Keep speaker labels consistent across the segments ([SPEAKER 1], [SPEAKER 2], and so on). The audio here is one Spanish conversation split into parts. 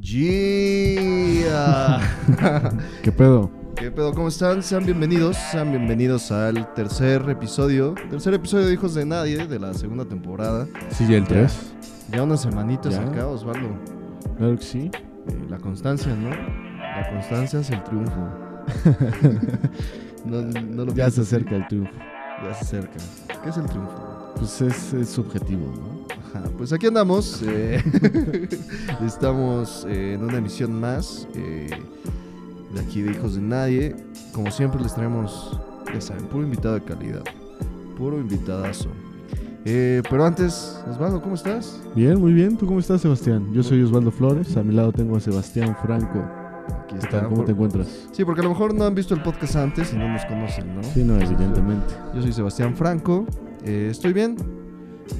[SPEAKER 1] Yeah.
[SPEAKER 2] ¿Qué pedo?
[SPEAKER 1] ¿Qué pedo? ¿Cómo están? Sean bienvenidos, sean bienvenidos al tercer episodio, tercer episodio de Hijos de Nadie de la segunda temporada.
[SPEAKER 2] Sí, ya el 3.
[SPEAKER 1] Ya unas semanitas
[SPEAKER 2] Ya.
[SPEAKER 1] acá, Osvaldo.
[SPEAKER 2] Claro que sí.
[SPEAKER 1] Eh, la constancia, ¿no? La constancia es el triunfo. no, no lo
[SPEAKER 2] Ya
[SPEAKER 1] pienses
[SPEAKER 2] se acerca el triunfo.
[SPEAKER 1] Ya se acerca. ¿Qué es el triunfo?
[SPEAKER 2] Pues es, es subjetivo, ¿no?
[SPEAKER 1] Ajá, pues aquí andamos. eh, estamos eh, en una emisión más eh, de aquí de Hijos de Nadie. Como siempre les traemos, ya saben, puro invitado de calidad. Puro invitadazo. Pero antes, Osvaldo, ¿cómo estás?
[SPEAKER 2] Bien, muy bien. ¿Tú cómo estás, Sebastián? Yo soy Osvaldo Flores. A mi lado tengo a Sebastián Franco.
[SPEAKER 1] Aquí
[SPEAKER 2] ¿Qué tal? ¿Cómo
[SPEAKER 1] por-
[SPEAKER 2] te encuentras?
[SPEAKER 1] Sí, porque a lo mejor no han visto el podcast antes y no nos conocen, ¿no?
[SPEAKER 2] Sí, no, evidentemente.
[SPEAKER 1] Yo soy Sebastián Franco. estoy bien.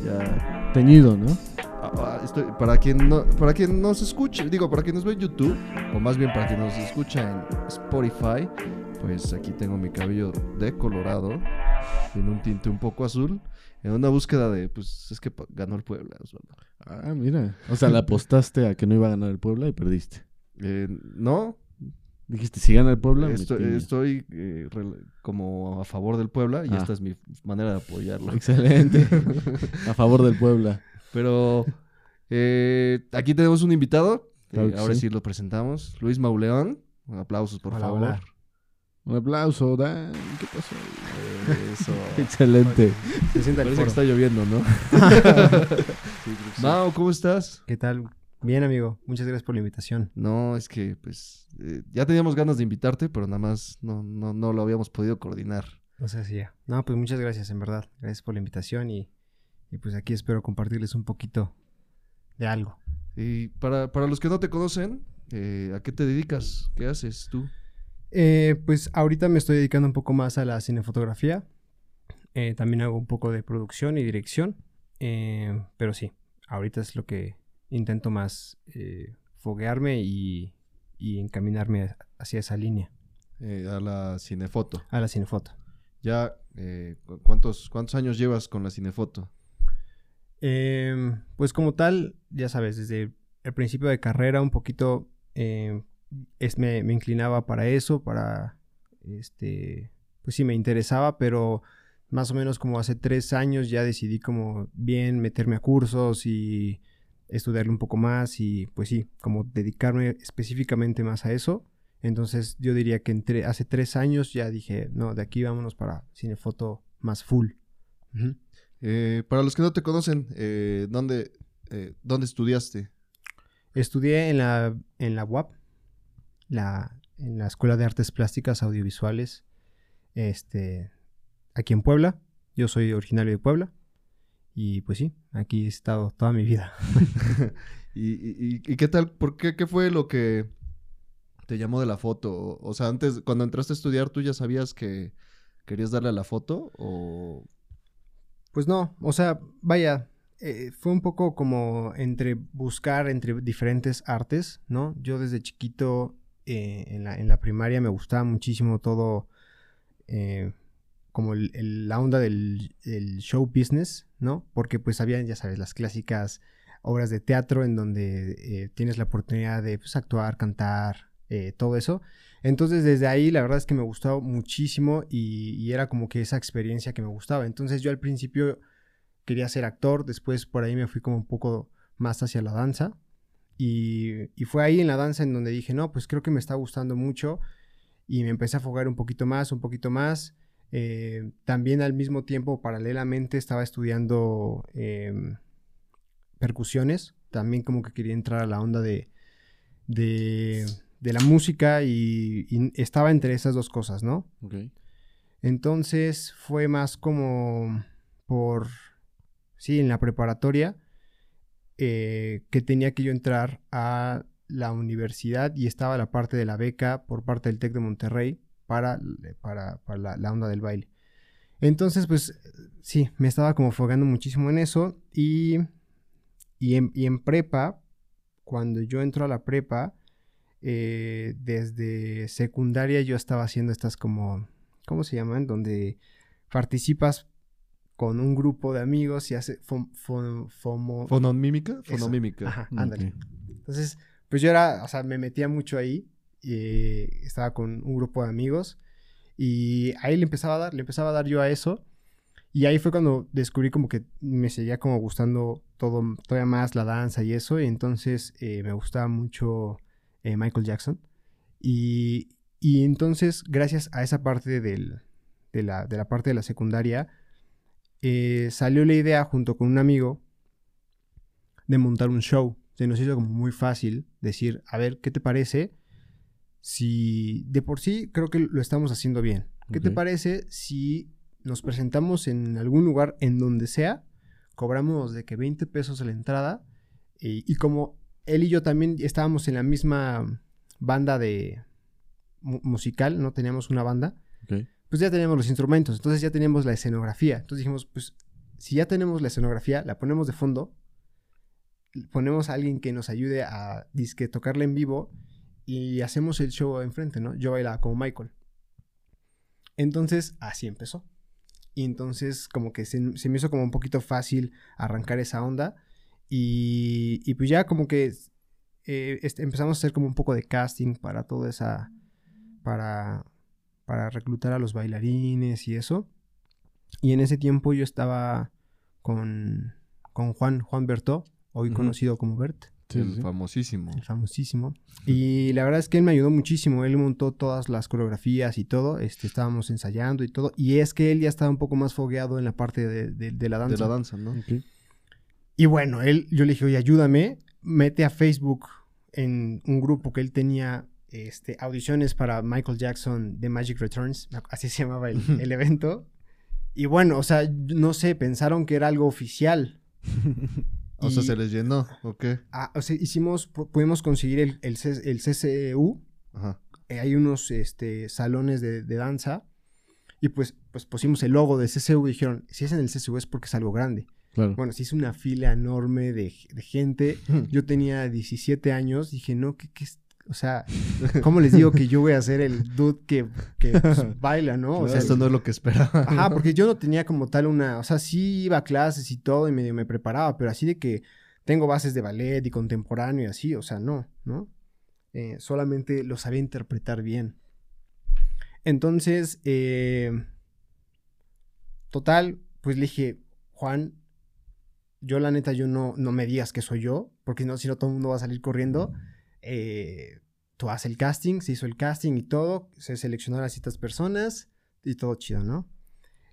[SPEAKER 1] Ya
[SPEAKER 2] Teñido, ¿no?
[SPEAKER 1] Ah, ah, estoy- para quien no para quien nos escuche, digo, para quien nos ve en YouTube, o más bien para quien nos escucha en Spotify, pues aquí tengo mi cabello decolorado, en un tinte un poco azul, en una búsqueda de, pues es que ganó el Puebla.
[SPEAKER 2] Ah, mira. O sea, le apostaste a que no iba a ganar el Puebla y perdiste.
[SPEAKER 1] Eh, no,
[SPEAKER 2] Dijiste, si gana el Puebla, me
[SPEAKER 1] estoy, estoy, eh, como a favor del Puebla y
[SPEAKER 2] Ah.
[SPEAKER 1] esta es mi manera de apoyarlo.
[SPEAKER 2] Excelente. a favor del Puebla.
[SPEAKER 1] Pero eh, aquí tenemos un invitado, eh,
[SPEAKER 2] Claro
[SPEAKER 1] ahora
[SPEAKER 2] sí.
[SPEAKER 1] sí lo presentamos, Luis Mauleón. Aplausos, por
[SPEAKER 3] Hola,
[SPEAKER 1] favor.
[SPEAKER 3] hola.
[SPEAKER 2] Un aplauso, Dan. ¿Qué pasó?
[SPEAKER 1] Eso.
[SPEAKER 2] Excelente.
[SPEAKER 3] Se sienta el
[SPEAKER 1] Parece que está lloviendo, ¿no? Mau, ¿cómo estás?
[SPEAKER 3] ¿Qué tal? Bien, amigo. Muchas gracias por la invitación.
[SPEAKER 1] No, es que pues eh, ya teníamos ganas de invitarte, pero nada más no, no, no lo habíamos podido coordinar.
[SPEAKER 3] No sé si ya. No, pues muchas gracias, en verdad. Gracias por la invitación y, y pues aquí espero compartirles un poquito de algo.
[SPEAKER 1] Y para, para los que no te conocen, eh, ¿a qué te dedicas? ¿Qué haces tú?
[SPEAKER 3] Eh, pues ahorita me estoy dedicando un poco más a la cinefotografía. Eh, también hago un poco de producción y dirección. Pero sí, ahorita es lo que intento más eh, foguearme y, y encaminarme hacia esa línea,
[SPEAKER 1] Eh, a la cinefoto.
[SPEAKER 3] a la cinefoto.
[SPEAKER 1] Ya, eh, cu- ¿cuántos, ¿cuántos años llevas con la cinefoto?
[SPEAKER 3] Em, pues como tal, ya sabes, desde el principio de carrera un poquito em, es, me, me inclinaba para eso, para, este, pues sí, me interesaba, pero más o menos como hace tres años ya decidí como bien meterme a cursos y estudiarle un poco más y pues sí, como dedicarme específicamente más a eso. Entonces yo diría que entre, hace tres años ya dije, no, de aquí vámonos para cinefoto más full.
[SPEAKER 1] Eh, para los que no te conocen, eh, ¿dónde, eh, ¿dónde estudiaste?
[SPEAKER 3] Estudié en la, en la UAP, la, en la Escuela de Artes Plásticas Audiovisuales, este, aquí en Puebla. Yo soy originario de Puebla. Y pues sí, aquí he estado toda mi vida.
[SPEAKER 1] ¿Y, y, y qué tal? ¿Por qué? ¿Qué fue lo que te llamó de la foto? O sea, antes, cuando entraste a estudiar, ¿tú ya sabías que querías darle a la foto? ¿O
[SPEAKER 3] Pues no, o sea, vaya, eh, fue un poco como entre buscar entre diferentes artes, ¿no? Yo desde chiquito eh, en, la, en la primaria me gustaba muchísimo todo, eh, como el- el- la onda del el show business, ¿no? Porque pues había, ya sabes, las clásicas obras de teatro en donde eh, tienes la oportunidad de pues, actuar, cantar, eh, todo eso. Entonces desde ahí la verdad es que me gustó muchísimo y, y era como que esa experiencia que me gustaba. Entonces yo al principio quería ser actor, después por ahí me fui como un poco más hacia la danza. Y, y fue ahí en la danza en donde dije, no, pues creo que me está gustando mucho. Y me empecé a afogar un poquito más, un poquito más. Eh, también al mismo tiempo, paralelamente, estaba estudiando em, percusiones. También como que quería entrar a la onda de, de, de la música y, y estaba entre esas dos cosas, ¿no? Entonces fue más como por, sí, en la preparatoria, eh, que tenía que yo entrar a la universidad y estaba la parte de la beca por parte del TEC de Monterrey para, para, para la, la onda del baile. Entonces, pues sí, me estaba como enfocando muchísimo en eso y, y, en, y en prepa, cuando yo entro a la prepa, eh, desde secundaria yo estaba haciendo estas como, ¿cómo se llaman? Donde participas con un grupo de amigos y hace fom- fom- fomo...
[SPEAKER 1] ¿Fonomímica? Fonomímica.
[SPEAKER 3] Ajá,
[SPEAKER 2] Ok.
[SPEAKER 3] ándale. Entonces, pues yo era, o sea, me metía mucho ahí. Y estaba con un grupo de amigos. Y ahí le empezaba a dar, le empezaba a dar yo a eso. Y ahí fue cuando descubrí como que me seguía como gustando todo, todavía más la danza y eso. Y entonces eh, me gustaba mucho eh, Michael Jackson. Y, y entonces, gracias a esa parte del- de, la, de la parte de la secundaria, eh, salió la idea junto con un amigo de montar un show. Se nos hizo como muy fácil decir, a ver, ¿qué te parece? Si de por sí creo que lo estamos haciendo bien. ¿Qué te parece si nos presentamos en algún lugar en donde sea? Cobramos de que 20 pesos a la entrada. Y, y como él y yo también estábamos en la misma banda de mu- musical, no teníamos una banda, pues ya teníamos los instrumentos, entonces ya teníamos la escenografía. Entonces dijimos, pues si ya tenemos la escenografía, la ponemos de fondo, ponemos a alguien que nos ayude a disque tocarla en vivo y hacemos el show enfrente, ¿no? Yo bailaba como Michael. Entonces, así empezó. Y entonces como que se, se me hizo como un poquito fácil arrancar esa onda. Y, y pues ya como que eh, este, empezamos a hacer como un poco de casting para toda esa... Para, para reclutar a los bailarines y eso. Y en ese tiempo yo estaba con, con Juan, Juan Bertó, hoy conocido como Bert,
[SPEAKER 2] Sí,
[SPEAKER 1] el
[SPEAKER 2] sí, sí.
[SPEAKER 1] famosísimo.
[SPEAKER 3] el famosísimo. Y la verdad es que él me ayudó muchísimo. Él montó todas las coreografías y todo. Este, estábamos ensayando y todo. Y es que él ya estaba un poco más fogueado en la parte de, de- de la danza.
[SPEAKER 1] De la danza, ¿no?
[SPEAKER 3] Y bueno, él, yo le dije, oye, ayúdame, mete a Facebook en un grupo que él tenía este, audiciones para Michael Jackson The Magic Returns, así se llamaba el, el evento. Y bueno, o sea, no sé, pensaron que era algo oficial.
[SPEAKER 1] O sea, se les llenó, ¿o qué?
[SPEAKER 3] Ah, o sea, hicimos, pu- pudimos conseguir el, el, el CCU,
[SPEAKER 1] Ajá.
[SPEAKER 3] eh, hay unos este, salones de, de danza, y pues, pues pusimos el logo de CCU y dijeron, si es en el CCU es porque es algo grande.
[SPEAKER 2] Claro.
[SPEAKER 3] Bueno, se hizo una fila enorme de, de gente. Yo tenía 17 años. Dije, no, ¿qué, qué es? O sea, ¿cómo les digo que yo voy a ser el dude que, que, pues, baila, no? O sea,
[SPEAKER 1] Esto no es lo que esperaba.
[SPEAKER 3] Ajá, porque yo no tenía como tal una... O sea, sí iba a clases y todo y medio me preparaba, pero así de que tengo bases de ballet y contemporáneo y así, o sea, no, ¿no? Eh, solamente lo sabía interpretar bien. Entonces, eh, total, pues le dije, Juan, yo la neta, yo no, no me digas que soy yo, porque no, si no todo el mundo va a salir corriendo. Eh, tú haces el casting, se hizo el casting y todo, se seleccionaron a ciertas personas y todo chido, ¿no?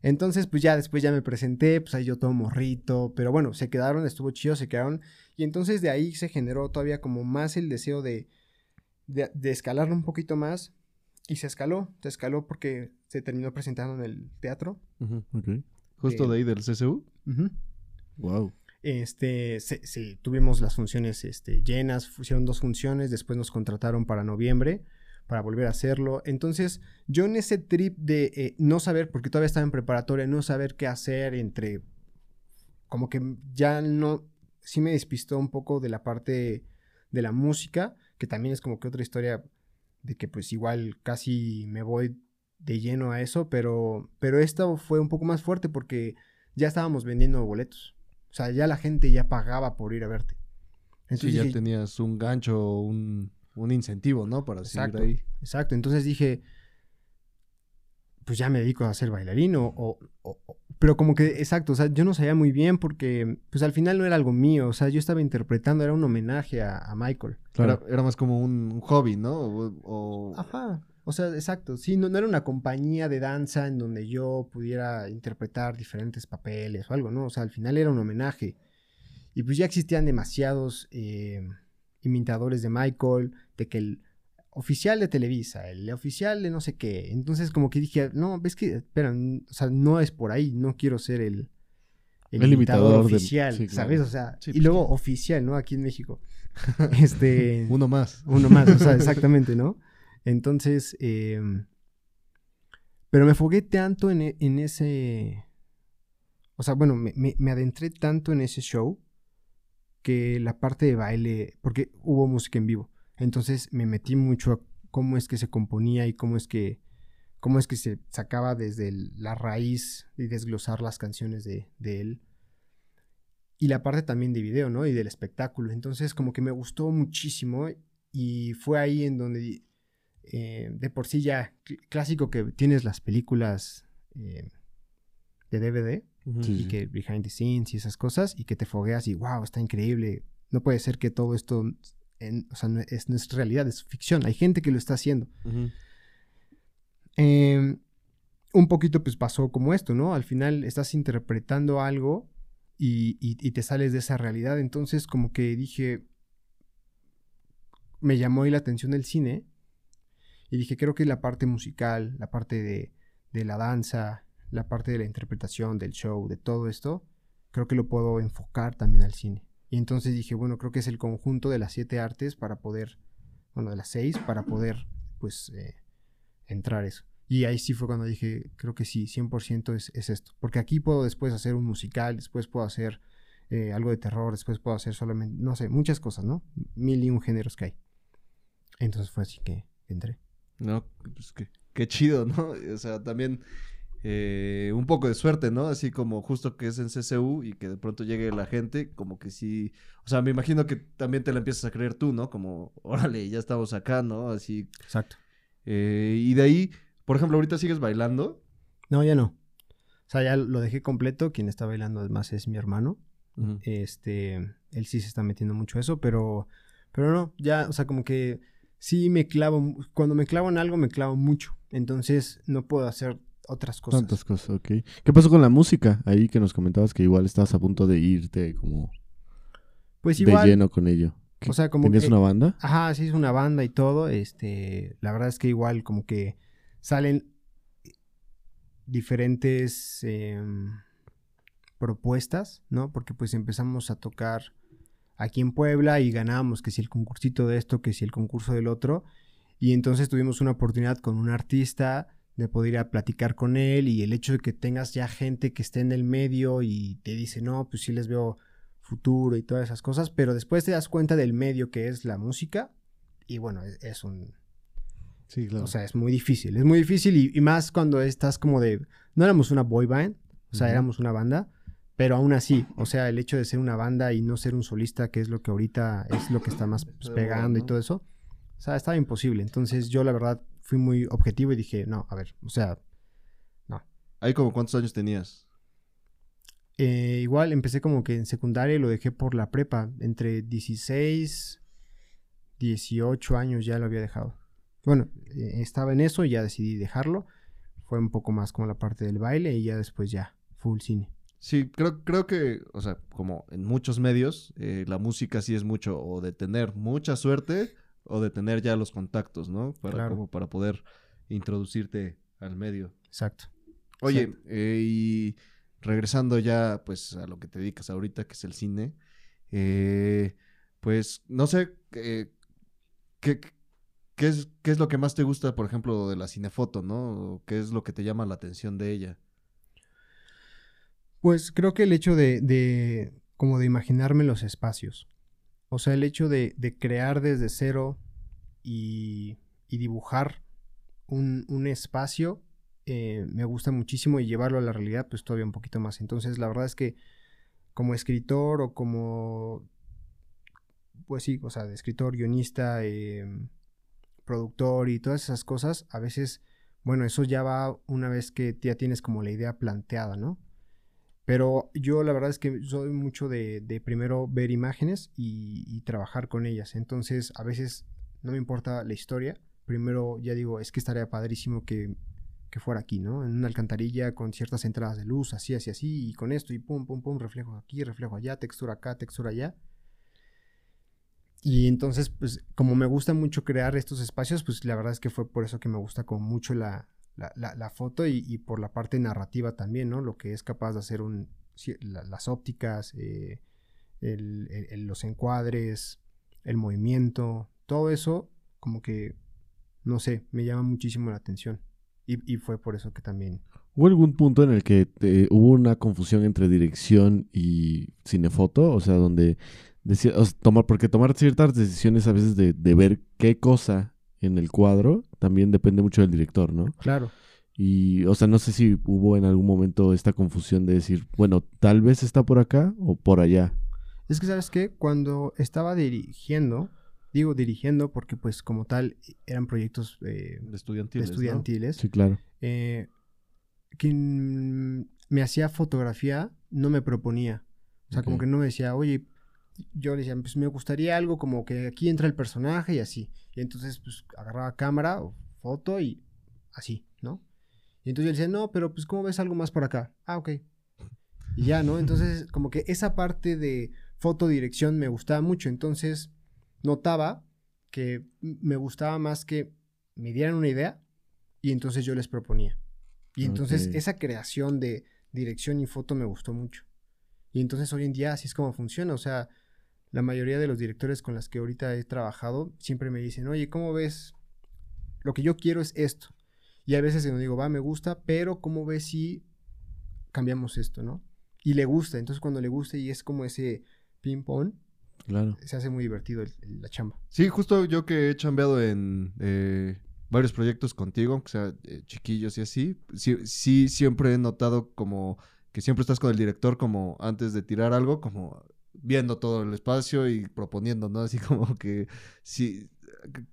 [SPEAKER 3] Entonces, pues ya después ya me presenté, pues ahí yo todo morrito, pero bueno, se quedaron, estuvo chido, se quedaron. Y entonces de ahí se generó todavía como más el deseo de, de, de escalarlo un poquito más. Y se escaló, se escaló porque se terminó presentando en el teatro.
[SPEAKER 1] Ujú.
[SPEAKER 2] Ok.
[SPEAKER 1] Justo
[SPEAKER 3] Eh,
[SPEAKER 1] de ahí del CCU.
[SPEAKER 3] Ujú.
[SPEAKER 2] Wow.
[SPEAKER 3] Este, se- tuvimos las funciones este, llenas, hicieron dos funciones, después nos contrataron para noviembre para volver a hacerlo. Entonces, yo en ese trip de eh, no saber, porque todavía estaba en preparatoria, no saber qué hacer entre, como que ya no, sí me despistó un poco de la parte de la música, que también es como que otra historia de que pues igual casi me voy de lleno a eso, pero, pero esto fue un poco más fuerte porque ya estábamos vendiendo boletos. O sea, ya la gente ya pagaba por ir a verte.
[SPEAKER 1] Sí,
[SPEAKER 3] Entonces
[SPEAKER 1] ya
[SPEAKER 3] dije,
[SPEAKER 1] tenías un gancho, un, un incentivo, ¿no? Para
[SPEAKER 3] exacto,
[SPEAKER 1] seguir ahí.
[SPEAKER 3] exacto. Entonces dije, pues ya me dedico a ser bailarín o, o- o- o- Pero como que, exacto, o sea, yo no sabía muy bien porque, pues al final no era algo mío. O sea, yo estaba interpretando, era un homenaje a, a Michael.
[SPEAKER 2] Claro.
[SPEAKER 1] Era, era más como un, un hobby, ¿no? O, o-
[SPEAKER 3] Ajá. O sea, exacto. Sí, no, no era una compañía de danza en donde yo pudiera interpretar diferentes papeles o algo, ¿no? O sea, al final era un homenaje. Y pues ya existían demasiados eh, imitadores de Michael, de que el oficial de Televisa, el oficial de no sé qué. Entonces como que dije, no, ves que, espera, o sea, no es por ahí, no quiero ser el,
[SPEAKER 2] El
[SPEAKER 3] imitador
[SPEAKER 2] imitador del-
[SPEAKER 3] oficial,
[SPEAKER 2] sí, claro.
[SPEAKER 3] ¿sabes? O sea,
[SPEAKER 1] Sí,
[SPEAKER 3] y
[SPEAKER 1] pues,
[SPEAKER 3] luego oficial, ¿no? Aquí en México. este...
[SPEAKER 1] uno más.
[SPEAKER 3] Uno más, o sea, exactamente, ¿no? Entonces, eh, pero me fogué tanto en, e- en ese, o sea, bueno, me, me- adentré tanto en ese show que la parte de baile, porque hubo música en vivo, entonces me metí mucho a cómo es que se componía y cómo es que, cómo es que se sacaba desde la raíz y desglosar las canciones de, de él. Y la parte también de video, ¿no? Y del espectáculo. Entonces, como que me gustó muchísimo y fue ahí en donde, eh, de por sí ya, cl- clásico que tienes las películas eh, de DVD y que behind the scenes y esas cosas y que te fogueas y wow, está increíble. No puede ser que todo esto, en- o sea, no es, no es realidad, es ficción. Hay gente que lo está haciendo. Eh, un poquito pues pasó como esto, ¿no? Al final estás interpretando algo y, y- y te sales de esa realidad. Entonces como que dije, me llamó ahí la atención el cine y dije, creo que la parte musical, la parte de, de la danza, la parte de la interpretación, del show, de todo esto, creo que lo puedo enfocar también al cine. Y entonces dije, bueno, creo que es el conjunto de las siete artes para poder, bueno, de las seis, para poder, pues, eh, entrar eso. Y ahí sí fue cuando dije, creo que sí, 100% es, es esto. Porque aquí puedo después hacer un musical, después puedo hacer eh, algo de terror, después puedo hacer solamente, no sé, muchas cosas, ¿no? Mil y un géneros que hay. Entonces fue así que entré.
[SPEAKER 1] No, pues qué, qué chido, ¿no? O sea, también eh, un poco de suerte, ¿no? Así como justo que es en CCU y que de pronto llegue la gente, como que sí, o sea, me imagino que también te la empiezas a creer tú, ¿no? Como, órale, ya estamos acá, ¿no? Así.
[SPEAKER 3] Exacto.
[SPEAKER 1] eh, y de ahí, por ejemplo, ahorita sigues bailando.
[SPEAKER 3] No, ya no. O sea, ya lo dejé completo. Quien está bailando además es mi hermano. Este, él sí se está metiendo mucho eso, pero, pero no, ya, o sea, como que sí me clavo, cuando me clavo en algo me clavo mucho, entonces no puedo hacer otras cosas.
[SPEAKER 2] Tantas cosas, ok. ¿Qué pasó con la música? Ahí que nos comentabas que igual estabas a punto de irte como
[SPEAKER 3] Pues
[SPEAKER 2] de
[SPEAKER 3] igual,
[SPEAKER 2] lleno con ello. ¿Qué-
[SPEAKER 3] o sea, como
[SPEAKER 2] ¿Tenías
[SPEAKER 3] que-
[SPEAKER 2] una banda?
[SPEAKER 3] Ajá, sí, es una banda y todo. Este, la verdad es que igual como que salen diferentes em, propuestas, ¿no? Porque pues empezamos a tocar aquí en Puebla y ganábamos que si el concursito de esto, que si el concurso del otro. Y entonces tuvimos una oportunidad con un artista de poder ir a platicar con él y el hecho de que tengas ya gente que esté en el medio y te dice, no, pues sí les veo futuro y todas esas cosas, pero después te das cuenta del medio que es la música y bueno, es, es un...
[SPEAKER 2] Sí, claro.
[SPEAKER 3] O sea, es muy difícil, es muy difícil y, y más cuando estás como de... No éramos una boy band, o sea, éramos una banda, pero aún así, o sea, el hecho de ser una banda y no ser un solista, que es lo que ahorita es lo que está más pues, pegando y todo eso, o sea, estaba imposible. Entonces yo la verdad fui muy objetivo y dije, no, a ver, o sea,
[SPEAKER 1] Ahí como cuántos años tenías.
[SPEAKER 3] Eh, igual empecé como que en secundaria y lo dejé por la prepa. Entre 16, 18 años ya lo había dejado. Bueno, eh, estaba en eso y ya decidí dejarlo. Fue un poco más como la parte del baile y ya después ya, full cine.
[SPEAKER 1] Sí, creo, creo que, o sea, como en muchos medios, eh, la música sí es mucho o de tener mucha suerte o de tener ya los contactos, ¿no? Para,
[SPEAKER 3] Claro.
[SPEAKER 1] como para poder introducirte al medio.
[SPEAKER 3] Exacto.
[SPEAKER 1] Oye, eh, y regresando ya pues a lo que te dedicas ahorita, que es el cine, eh, pues no sé, eh, ¿qué, qué, es, ¿qué es lo que más te gusta, por ejemplo, de la cinefoto, ¿no? ¿Qué es lo que te llama la atención de ella?
[SPEAKER 3] Pues creo que el hecho de, de como de imaginarme los espacios. O sea, el hecho de, de crear desde cero y, y dibujar un, un espacio eh, me gusta muchísimo y llevarlo a la realidad pues todavía un poquito más. Entonces la verdad es que como escritor o como, pues sí, o sea, de escritor, guionista, eh, productor y todas esas cosas, a veces, bueno, eso ya va una vez que ya tienes como la idea planteada, ¿no? Pero yo la verdad es que soy mucho de, de primero ver imágenes y, y trabajar con ellas. Entonces, a veces no me importa la historia. Primero ya digo, es que estaría padrísimo que, que fuera aquí, ¿no? En una alcantarilla con ciertas entradas de luz, así, así, así, y con esto, y pum, pum, pum, reflejo aquí, reflejo allá, textura acá, textura allá. Y entonces, pues, como me gusta mucho crear estos espacios, pues la verdad es que fue por eso que me gusta como mucho la, la, la- foto y, por la parte narrativa también, ¿no? Lo que es capaz de hacer un, las ópticas, eh, el- los encuadres, el movimiento, todo eso como que, no sé, me llama muchísimo la atención. Y, y fue por eso que también...
[SPEAKER 2] ¿Hubo algún punto en el que te- hubo una confusión entre dirección y cinefoto? O sea, donde decía, tomar, porque tomar ciertas decisiones a veces de, de ver qué cosa en el cuadro también depende mucho del director, ¿no?
[SPEAKER 3] Claro.
[SPEAKER 2] Y, o sea, no sé si hubo en algún momento esta confusión de decir, bueno, tal vez está por acá o por allá.
[SPEAKER 3] Es que, ¿sabes qué? Cuando estaba dirigiendo, digo dirigiendo porque pues como tal eran proyectos eh,
[SPEAKER 1] Estudiantiles. ¿no?
[SPEAKER 3] estudiantiles,
[SPEAKER 2] Sí, claro.
[SPEAKER 3] eh, quien me hacía fotografía no me proponía. O sea, como que no me decía, oye, yo le decía, pues me gustaría algo como que aquí entra el personaje y así. Y entonces, pues agarraba cámara o foto y así, ¿no? Y entonces yo le decía, no, pero pues, ¿cómo ves algo más por acá? Ah, ok. Y ya, ¿no? Entonces, como que esa parte de fotodirección me gustaba mucho. Entonces, notaba que me gustaba más que me dieran una idea y entonces yo les proponía. Y entonces esa creación de dirección y foto me gustó mucho. Y entonces hoy en día así es como funciona. O sea, la mayoría de los directores con las que ahorita he trabajado siempre me dicen, oye, ¿cómo ves? Lo que yo quiero es esto. Y a veces yo digo, va, me gusta, pero ¿cómo ves si cambiamos esto, no? Y le gusta. Entonces cuando le gusta y es como ese ping-pong,
[SPEAKER 2] Claro.
[SPEAKER 3] se hace muy divertido el- el- la chamba.
[SPEAKER 1] Sí, justo yo que he chambeado en eh, varios proyectos contigo, aunque sea eh, chiquillos y así, sí, sí siempre he notado como que siempre estás con el director como antes de tirar algo, como viendo todo el espacio y proponiendo, ¿no? Así como que sí,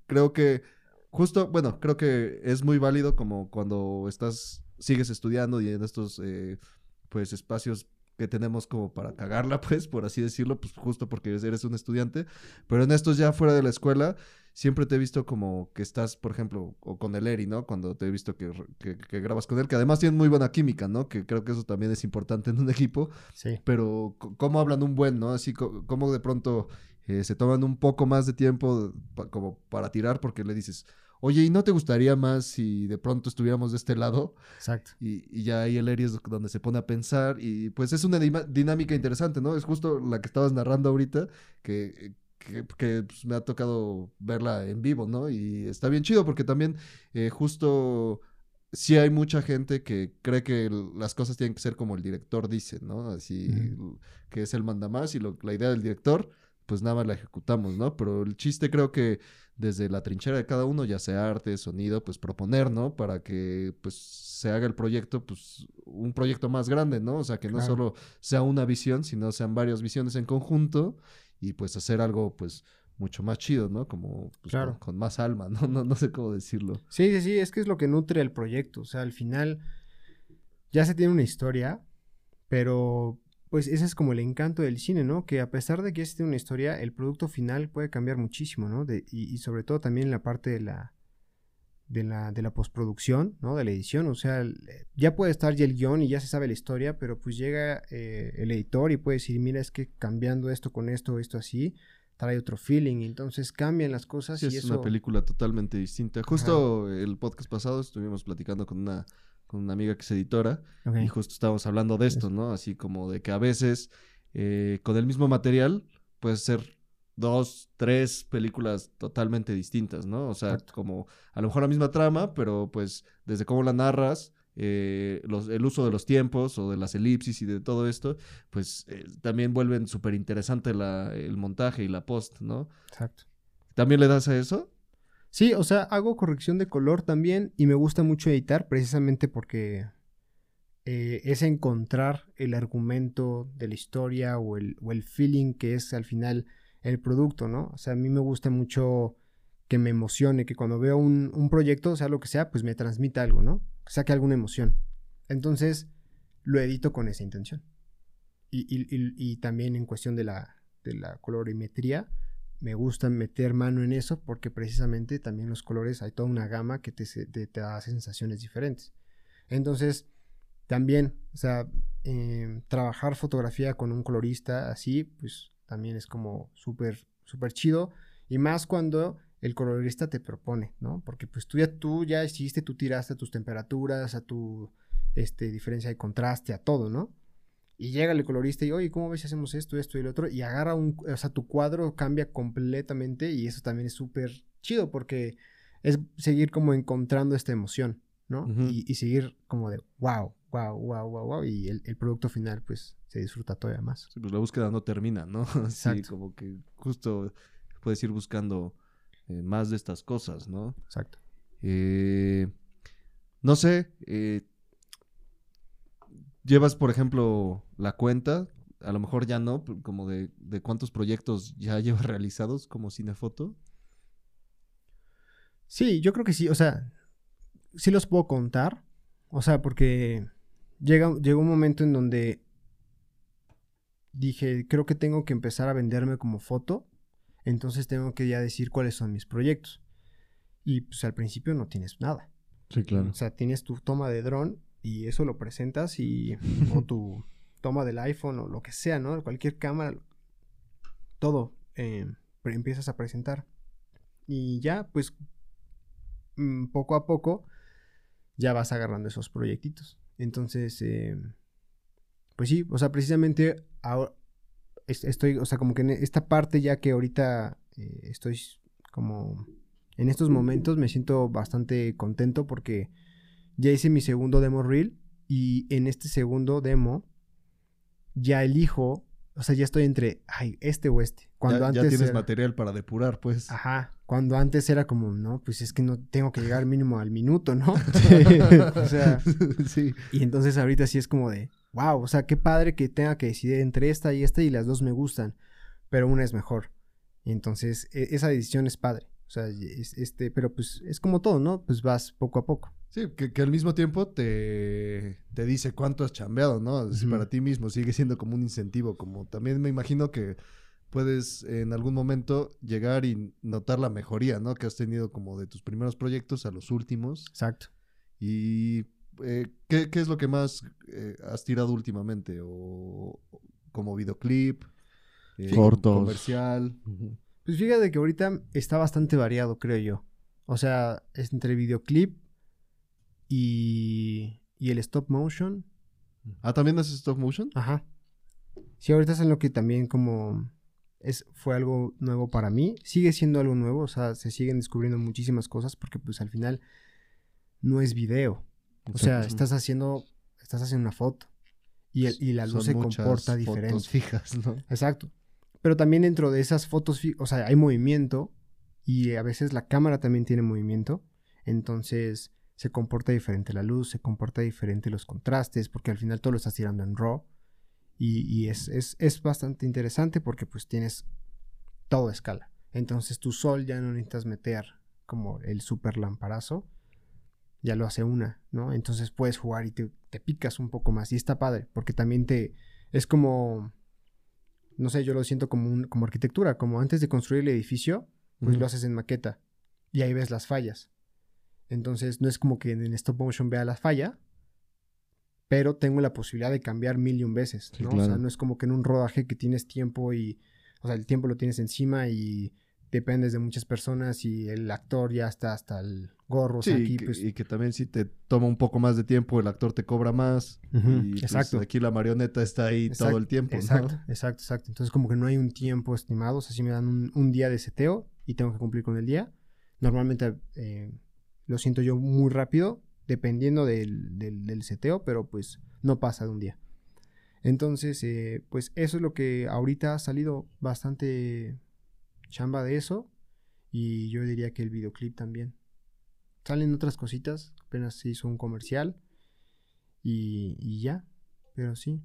[SPEAKER 1] creo que justo, bueno, creo que es muy válido como cuando estás, sigues estudiando y en estos, eh, pues, espacios que tenemos como para cagarla, pues, por así decirlo, pues justo porque eres un estudiante, pero en estos ya fuera de la escuela, siempre te he visto como que estás, por ejemplo, o con el Eri, ¿no? Cuando te he visto que, que, que grabas con él, que además tienen muy buena química, ¿no? Que creo que eso también es importante en un equipo,
[SPEAKER 3] Sí.
[SPEAKER 1] pero cómo hablan un buen, ¿no? Así como de pronto eh, se toman un poco más de tiempo pa- como para tirar porque le dices, oye, ¿y no te gustaría más si de pronto estuviéramos de este lado?
[SPEAKER 3] Exacto.
[SPEAKER 1] Y, y ya ahí el Eri es donde se pone a pensar y pues es una dinámica interesante, ¿no? Es justo la que estabas narrando ahorita, que, que, que, pues, me ha tocado verla en vivo, ¿no? Y está bien chido porque también eh, justo sí hay mucha gente que cree que las cosas tienen que ser como el director dice, ¿no? Así que es el mandamás y lo- la idea del director, pues nada más la ejecutamos, ¿no? Pero el chiste creo que desde la trinchera de cada uno, ya sea arte, sonido, pues proponer, ¿no? Para que pues se haga el proyecto, pues un proyecto más grande, ¿no? O sea, que no
[SPEAKER 3] Claro.
[SPEAKER 1] solo sea una visión, sino sean varias visiones en conjunto y pues hacer algo pues mucho más chido, ¿no? Como pues,
[SPEAKER 3] Claro.
[SPEAKER 1] con, con más alma, ¿no? ¿no? No sé cómo decirlo.
[SPEAKER 3] Sí, sí, sí, es que es lo que nutre el proyecto. O sea, al final ya se tiene una historia, pero pues ese es como el encanto del cine, ¿no? Que a pesar de que se tiene una historia, el producto final puede cambiar muchísimo, ¿no? De- y, y sobre todo también la parte de la, de la, de la postproducción, ¿no? De la edición. O sea, el- ya puede estar ya el guion y ya se sabe la historia, pero pues llega eh, el editor y puede decir, mira, es que cambiando esto con esto, esto así, trae otro feeling. Entonces cambian las cosas
[SPEAKER 1] Sí,
[SPEAKER 3] y
[SPEAKER 1] es
[SPEAKER 3] eso...
[SPEAKER 1] una película totalmente distinta. Justo el podcast pasado estuvimos platicando con una, con una amiga que es editora y justo estábamos hablando de esto, ¿no? Así como de que a veces eh, con el mismo material puedes ser dos, tres películas totalmente distintas, ¿no? O sea,
[SPEAKER 3] Exacto.
[SPEAKER 1] como a lo mejor la misma trama, pero pues desde cómo la narras, eh, los- el uso de los tiempos o de las elipsis y de todo esto, pues eh, también vuelven súper interesante el montaje y la post, ¿no?
[SPEAKER 3] Exacto.
[SPEAKER 1] ¿También le das a eso?
[SPEAKER 3] Sí, o sea, hago corrección de color también y me gusta mucho editar precisamente porque eh, es encontrar el argumento de la historia o el, o el feeling que es al final el producto, ¿no? O sea, a mí me gusta mucho que me emocione, que cuando veo un, un proyecto, sea lo que sea, pues me transmita algo, ¿no? Que saque alguna emoción. Entonces, lo edito con esa intención. Y, y- y- y también en cuestión de la, de la colorimetría, me gusta meter mano en eso porque precisamente también los colores hay toda una gama que te, te- da sensaciones diferentes. Entonces, también, o sea, eh, trabajar fotografía con un colorista así, pues también es como súper, súper chido. Y más cuando el colorista te propone, ¿no? Porque pues tú ya, tú ya hiciste, tú tiraste a tus temperaturas, a tu este, diferencia de contraste, a todo, ¿no? Y llega el colorista y, oye, ¿cómo ves si hacemos esto, esto y lo otro? Y agarra un, o sea, tu cuadro cambia completamente y eso también es súper chido porque es seguir como encontrando esta emoción, ¿no? Y, y seguir como de, wow, wow, wow, wow, wow. Y el, el producto final, pues, se disfruta todavía más.
[SPEAKER 1] Sí, pues la búsqueda no termina, ¿no? Sí, como que justo puedes ir buscando eh, más de estas cosas, ¿no?
[SPEAKER 3] Exacto.
[SPEAKER 1] Eh, no sé, eh, llevas, por ejemplo, la cuenta, a lo mejor ya no, como de, de cuántos proyectos ya llevas realizados como cinefoto.
[SPEAKER 3] Sí, yo creo que sí, o sea, sí los puedo contar, o sea, porque llega, llegó un momento en donde dije, creo que tengo que empezar a venderme como foto, entonces tengo que ya decir cuáles son mis proyectos. Y pues al principio no tienes nada.
[SPEAKER 2] Sí, claro.
[SPEAKER 3] O sea, tienes tu toma de dron y eso lo presentas y o tu toma del iPhone o lo que sea, ¿no? Cualquier cámara, todo eh, empiezas a presentar. Y ya, pues, mm, poco a poco ya vas agarrando esos proyectitos. Entonces, eh, pues sí, o sea, precisamente ahora es- estoy, o sea, como que en esta parte ya que ahorita eh, estoy como en estos momentos me siento bastante contento porque ya hice mi segundo demo reel y en este segundo demo ya elijo, o sea, ya estoy entre, ay, este o este. Cuando
[SPEAKER 1] ya,
[SPEAKER 3] antes
[SPEAKER 1] ya tienes
[SPEAKER 3] era-
[SPEAKER 1] material para depurar, pues.
[SPEAKER 3] Ajá, cuando antes era como, no, pues es que no tengo que llegar mínimo al minuto, ¿no? o sea,
[SPEAKER 1] sí.
[SPEAKER 3] y entonces ahorita sí es como de, wow, o sea, qué padre que tenga que decidir entre esta y esta y las dos me gustan, pero una es mejor. Y entonces e- esa decisión es padre. O sea, es- este, pero pues es como todo, ¿no? Pues vas poco a poco.
[SPEAKER 1] Sí, que, que al mismo tiempo te, te dice cuánto has chambeado, ¿no? Para ti mismo sigue siendo como un incentivo, como también me imagino que puedes en algún momento llegar y notar la mejoría, ¿no? Que has tenido como de tus primeros proyectos a los últimos.
[SPEAKER 3] Exacto.
[SPEAKER 1] ¿Y eh, ¿qué, qué es lo que más eh, has tirado últimamente? ¿O como videoclip? eh,
[SPEAKER 2] Cortos.
[SPEAKER 1] Comercial.
[SPEAKER 3] Pues fíjate que ahorita está bastante variado, creo yo. O sea, es entre videoclip y, y el stop motion.
[SPEAKER 1] Ah, ¿también haces stop motion?
[SPEAKER 3] Ajá. Sí, ahorita es en lo que también como es, fue algo nuevo para mí. Sigue siendo algo nuevo, o sea, se siguen descubriendo muchísimas cosas porque pues al final no es video. O sea, estás haciendo, estás haciendo una foto. Y, el- y la luz
[SPEAKER 1] Son
[SPEAKER 3] se comporta
[SPEAKER 1] fotos
[SPEAKER 3] diferente.
[SPEAKER 1] fijas, ¿no?
[SPEAKER 3] Exacto. Pero también dentro de esas fotos, o sea, hay movimiento y a veces la cámara también tiene movimiento. Entonces se comporta diferente la luz, se comporta diferente los contrastes, porque al final todo lo estás tirando en RAW. Y, y es, es, es bastante interesante porque pues tienes todo a escala. Entonces tu sol ya no necesitas meter como el super lamparazo. Ya lo hace una, ¿no? Entonces puedes jugar y te, te picas un poco más. Y está padre, porque también te... Es como no sé, yo lo siento como, un, como arquitectura, como antes de construir el edificio, pues
[SPEAKER 1] Ujú.
[SPEAKER 3] lo haces en maqueta y ahí ves las fallas. Entonces no es como que en stop motion vea la falla, pero tengo la posibilidad de cambiar mil y un veces,
[SPEAKER 2] Sí,
[SPEAKER 3] ¿no? O sea,
[SPEAKER 2] claro.
[SPEAKER 3] no es como que en un rodaje que tienes tiempo y, o sea, el tiempo lo tienes encima y dependes de muchas personas y el actor ya está hasta el gorro, o
[SPEAKER 1] Sí,
[SPEAKER 3] sea,
[SPEAKER 1] y
[SPEAKER 3] aquí
[SPEAKER 1] que,
[SPEAKER 3] pues...
[SPEAKER 1] y que también si te toma un poco más de tiempo, el actor te cobra más.
[SPEAKER 3] Ujú,
[SPEAKER 1] y pues,
[SPEAKER 3] exacto.
[SPEAKER 1] aquí la marioneta está ahí todo
[SPEAKER 3] Exacto,
[SPEAKER 1] el tiempo. ¿no?
[SPEAKER 3] Exacto, exacto, exacto. Entonces como que no hay un tiempo estimado, o sea, si me dan un, un día de seteo y tengo que cumplir con el día, normalmente eh, lo siento yo muy rápido, dependiendo del, del, seteo, pero pues no pasa de un día. Entonces, eh, pues eso es lo que ahorita ha salido bastante chamba de eso y yo diría que el videoclip también. Salen otras cositas, apenas se hizo un comercial y, y ya, pero sí.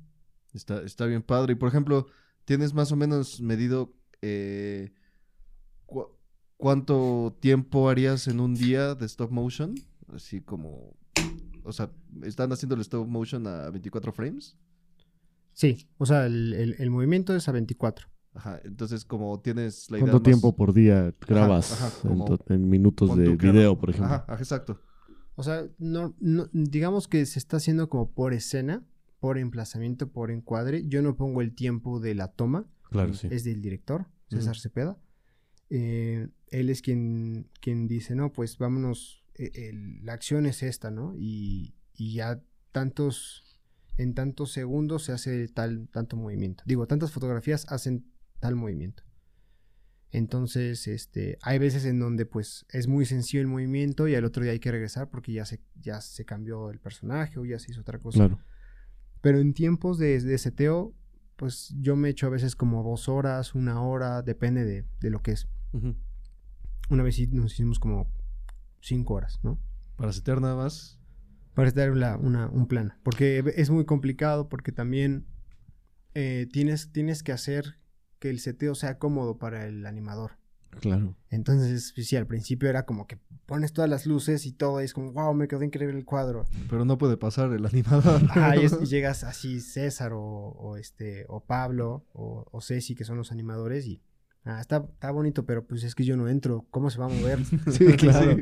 [SPEAKER 1] Está, está bien padre. Y por ejemplo, ¿tienes más o menos medido eh, cuánto tiempo harías en un día de stop motion? Así como, o sea, ¿están haciendo el stop motion a 24 frames?
[SPEAKER 3] Sí, o sea, el, el- el movimiento es a 24.
[SPEAKER 1] Ajá, entonces como tienes la idea
[SPEAKER 2] ¿Cuánto
[SPEAKER 1] más-
[SPEAKER 2] tiempo por día grabas
[SPEAKER 1] ajá,
[SPEAKER 2] en
[SPEAKER 1] como-
[SPEAKER 2] to- en, minutos de video, por ejemplo?
[SPEAKER 1] Ajá, ajá, exacto.
[SPEAKER 3] O sea, no, no- digamos que se está haciendo como por escena, por emplazamiento, por encuadre. Yo no pongo el tiempo de la toma,
[SPEAKER 2] Claro, sí.
[SPEAKER 3] es del director, César. Cepeda. Eh, él es quien, quien dice, no, pues vámonos, eh, el- la acción es esta, ¿no? Y, y ya tantos, en tantos segundos se hace tal, tanto movimiento. Digo, tantas fotografías hacen tal movimiento. Entonces, este, hay veces en donde pues es muy sencillo el movimiento y al otro día hay que regresar porque ya se, ya se cambió el personaje o ya se hizo otra cosa.
[SPEAKER 2] Claro.
[SPEAKER 3] Pero en tiempos de, de seteo, pues yo me echo a veces como dos horas, una hora, depende de, de lo que es.
[SPEAKER 1] Ujú.
[SPEAKER 3] Una vez sí nos hicimos como cinco horas, ¿no?
[SPEAKER 1] Para setear nada más.
[SPEAKER 3] para estar una, una- un plan. Porque es muy complicado, porque también eh, tienes, tienes que hacer que el seteo sea cómodo para el animador.
[SPEAKER 2] Claro.
[SPEAKER 3] Entonces, sí, al principio era como que pones todas las luces y todo, y es como, wow, me quedó increíble el cuadro.
[SPEAKER 1] Pero no puede pasar el animador.
[SPEAKER 3] Ajá, y, es- y llegas así César o, o este o Pablo o, o Ceci que son los animadores y ah, está, está bonito pero pues es que yo no entro cómo se va a mover
[SPEAKER 2] Sí, claro.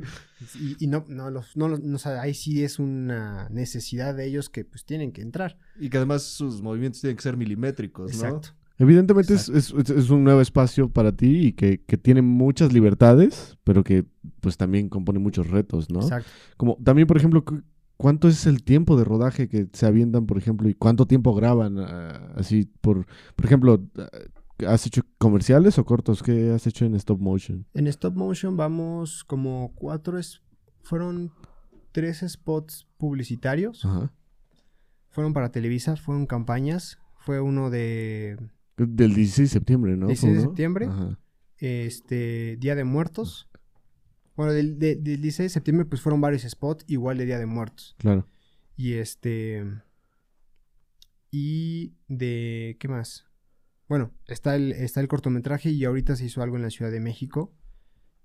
[SPEAKER 3] y, y no no los no, los- no, o sea, ahí sí es una necesidad de ellos que pues tienen que entrar
[SPEAKER 1] Y que además sus movimientos tienen que ser milimétricos, ¿no?
[SPEAKER 3] exacto
[SPEAKER 2] Evidentemente es, es- es- es un nuevo espacio para ti y que, que tiene muchas libertades, pero que pues también compone muchos retos, ¿no?
[SPEAKER 3] exacto
[SPEAKER 2] Como también, por ejemplo, cu- ¿cuánto es el tiempo de rodaje que se avientan, por ejemplo, y cuánto tiempo graban? ah, así, por, por ejemplo, ah, ¿has hecho comerciales o cortos? ¿Qué has hecho en stop motion?
[SPEAKER 3] en stop motion vamos como cuatro es- fueron tres spots publicitarios
[SPEAKER 2] Ajá.
[SPEAKER 3] fueron para Televisa fueron campañas fue uno de
[SPEAKER 2] Del 16 de septiembre, ¿no?
[SPEAKER 3] 16 de septiembre.
[SPEAKER 2] Ajá.
[SPEAKER 3] este Día de Muertos. Bueno, del, de- del 16 de septiembre pues fueron varios spots igual de Día de Muertos.
[SPEAKER 2] Claro.
[SPEAKER 3] Y este y de ¿qué más? Bueno, está el está el cortometraje y ahorita se hizo algo en la Ciudad de México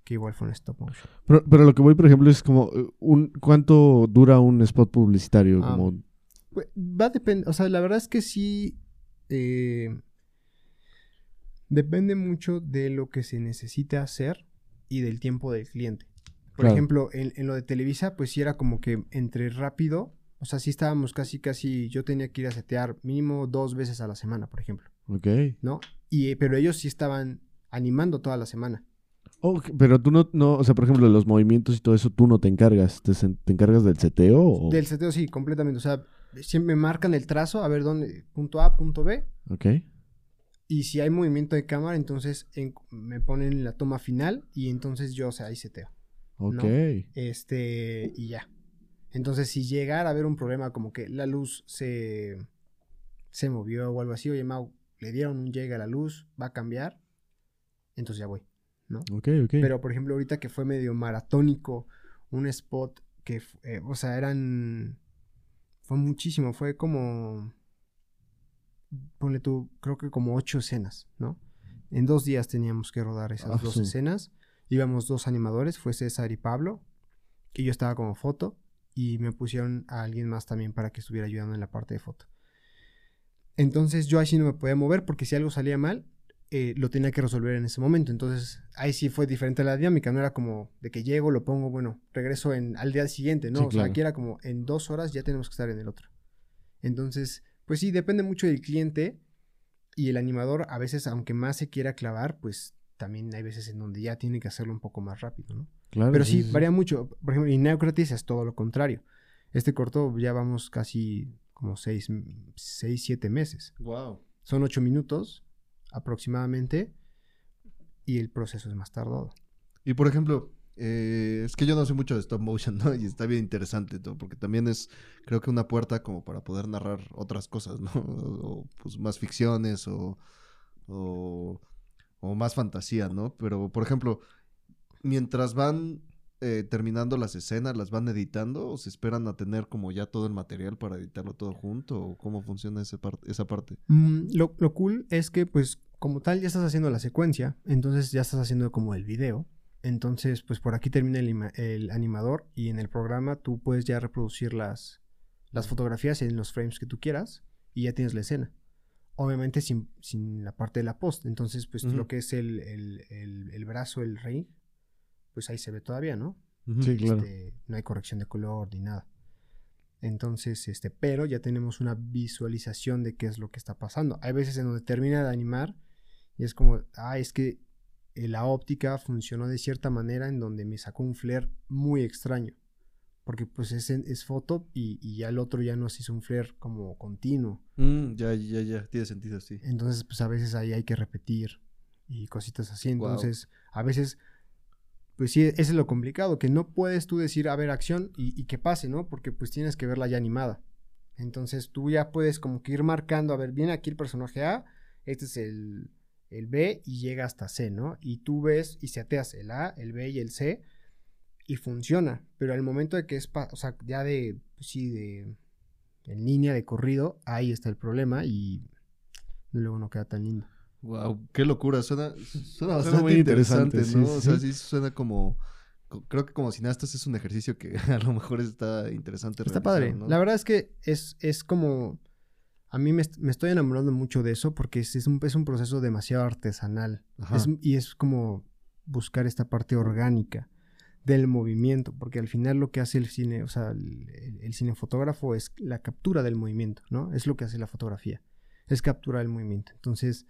[SPEAKER 3] que igual fue un stop motion.
[SPEAKER 2] Pero, pero lo que voy, por ejemplo, es como, eh, un, ¿cuánto dura un spot publicitario?
[SPEAKER 3] Ah,
[SPEAKER 2] Como,
[SPEAKER 3] Va a depender, o sea, la verdad es que sí eh, depende mucho de lo que se necesita hacer y del tiempo del cliente. Por
[SPEAKER 2] Claro.
[SPEAKER 3] ejemplo, en, en lo de Televisa, pues sí era como que entre rápido, o sea, sí estábamos casi, casi, yo tenía que ir a setear mínimo dos veces a la semana, por ejemplo,
[SPEAKER 2] ok.
[SPEAKER 3] ¿no? Y, eh, pero ellos sí estaban animando toda la semana.
[SPEAKER 2] Ok, pero tú no, no, o sea, por ejemplo, los movimientos y todo eso, tú no te encargas. ¿Te, te encargas del seteo? O...
[SPEAKER 3] Del seteo sí, completamente, o sea, siempre me marcan el trazo, a ver dónde, punto A, punto B,
[SPEAKER 2] Ok.
[SPEAKER 3] Y si hay movimiento de cámara, entonces en- me ponen la toma final y entonces yo, o sea, ahí seteo.
[SPEAKER 2] Ok.
[SPEAKER 3] Este, y ya. Entonces, si llegara a haber un problema como que la luz se, se movió o algo así, oye, Mau, le dieron un llega a la luz, va a cambiar, entonces ya voy, ¿no?
[SPEAKER 2] Ok, ok.
[SPEAKER 3] Pero, por ejemplo, ahorita que fue medio maratónico, un spot que, eh, o sea, eran, fue muchísimo, fue como, ponle tú, creo que como ocho escenas, ¿no? En dos días teníamos que rodar esas
[SPEAKER 2] Ah,
[SPEAKER 3] dos escenas. Íbamos dos animadores, fue César y Pablo, y yo estaba como foto, y me pusieron a alguien más también para que estuviera ayudando en la parte de foto. Entonces yo ahí sí no me podía mover porque si algo salía mal, eh, lo tenía que resolver en ese momento. Entonces ahí sí fue diferente la dinámica. No era como de que llego, lo pongo, bueno, regreso en, al día siguiente. No,
[SPEAKER 2] Sí,
[SPEAKER 3] o sea, aquí era como en dos horas ya tenemos que estar en el otro. Entonces, pues sí, depende mucho del cliente y el animador a veces, aunque más se quiera clavar, pues también hay veces en donde ya tiene que hacerlo un poco más rápido, ¿no?
[SPEAKER 2] Claro,
[SPEAKER 3] Pero sí, varía mucho. Por ejemplo, Inéocrates es todo lo contrario. Este corto ya vamos casi como seis, seis siete meses.
[SPEAKER 1] Wow.
[SPEAKER 3] Son ocho minutos aproximadamente y el proceso es más tardado.
[SPEAKER 1] Y por ejemplo, eh, es que yo no sé mucho de stop motion, ¿no? Y está bien interesante todo, porque también es, creo que una puerta como para poder narrar otras cosas, ¿no? O, pues más ficciones o, o, o más fantasía, ¿no? Pero, por ejemplo, mientras van eh, terminando las escenas, ¿las van editando o se esperan a tener como ya todo el material para editarlo todo junto? ¿O cómo funciona ese par- esa parte?
[SPEAKER 3] Mm, lo, lo cool es que pues como tal ya estás haciendo la secuencia, entonces ya estás haciendo como el video. Entonces pues por aquí termina el, el animador y en el programa tú puedes ya reproducir las, las fotografías en los frames que tú quieras y ya tienes la escena. Obviamente sin, sin la parte de la post. Entonces pues lo que es el, el- el- el brazo, el ring, pues ahí se ve todavía, ¿no?
[SPEAKER 2] Sí, claro.
[SPEAKER 3] Este, no hay corrección de color ni nada. Entonces, este, pero ya tenemos una visualización de qué es lo que está pasando. Hay veces en donde termina de animar y es como, ah, es que eh, la óptica funcionó de cierta manera en donde me sacó un flare muy extraño. Porque pues es, es foto y, y ya el otro ya nos hizo un flare como continuo.
[SPEAKER 1] Mm, ya, ya, ya, tiene sentido, sí.
[SPEAKER 3] Entonces, pues a veces ahí hay que repetir y cositas así. Entonces, a veces, pues sí, ese es lo complicado, que no puedes tú decir, a ver, acción y, que pase, ¿no? Porque pues tienes que verla ya animada. Entonces tú ya puedes como que ir marcando, a ver, viene aquí el personaje A, este es el, el B y llega hasta C, ¿no? Y tú ves y seteas el A, el B y el C y funciona. Pero al momento de que es, o sea, ya de, pues sí, de, en línea, de corrido, ahí está el problema y luego no queda tan lindo.
[SPEAKER 1] Wow, qué locura, suena, suena bastante
[SPEAKER 2] muy
[SPEAKER 1] interesante,
[SPEAKER 2] interesante,
[SPEAKER 1] ¿no?
[SPEAKER 2] sí,
[SPEAKER 1] o sea,
[SPEAKER 2] sí.
[SPEAKER 1] sí suena como, co- creo que como cineastas es un ejercicio que a lo mejor está interesante
[SPEAKER 3] Está padre.
[SPEAKER 1] ¿no?
[SPEAKER 3] La verdad es que es, es como... A mí me, me estoy enamorando mucho de eso porque es, es un, es un proceso demasiado artesanal. Es- y es como buscar esta parte orgánica del movimiento, porque al final lo que hace el cine, o sea, el, el- el cinefotógrafo es la captura del movimiento, ¿no? Es lo que hace la fotografía, es capturar el movimiento. Entonces,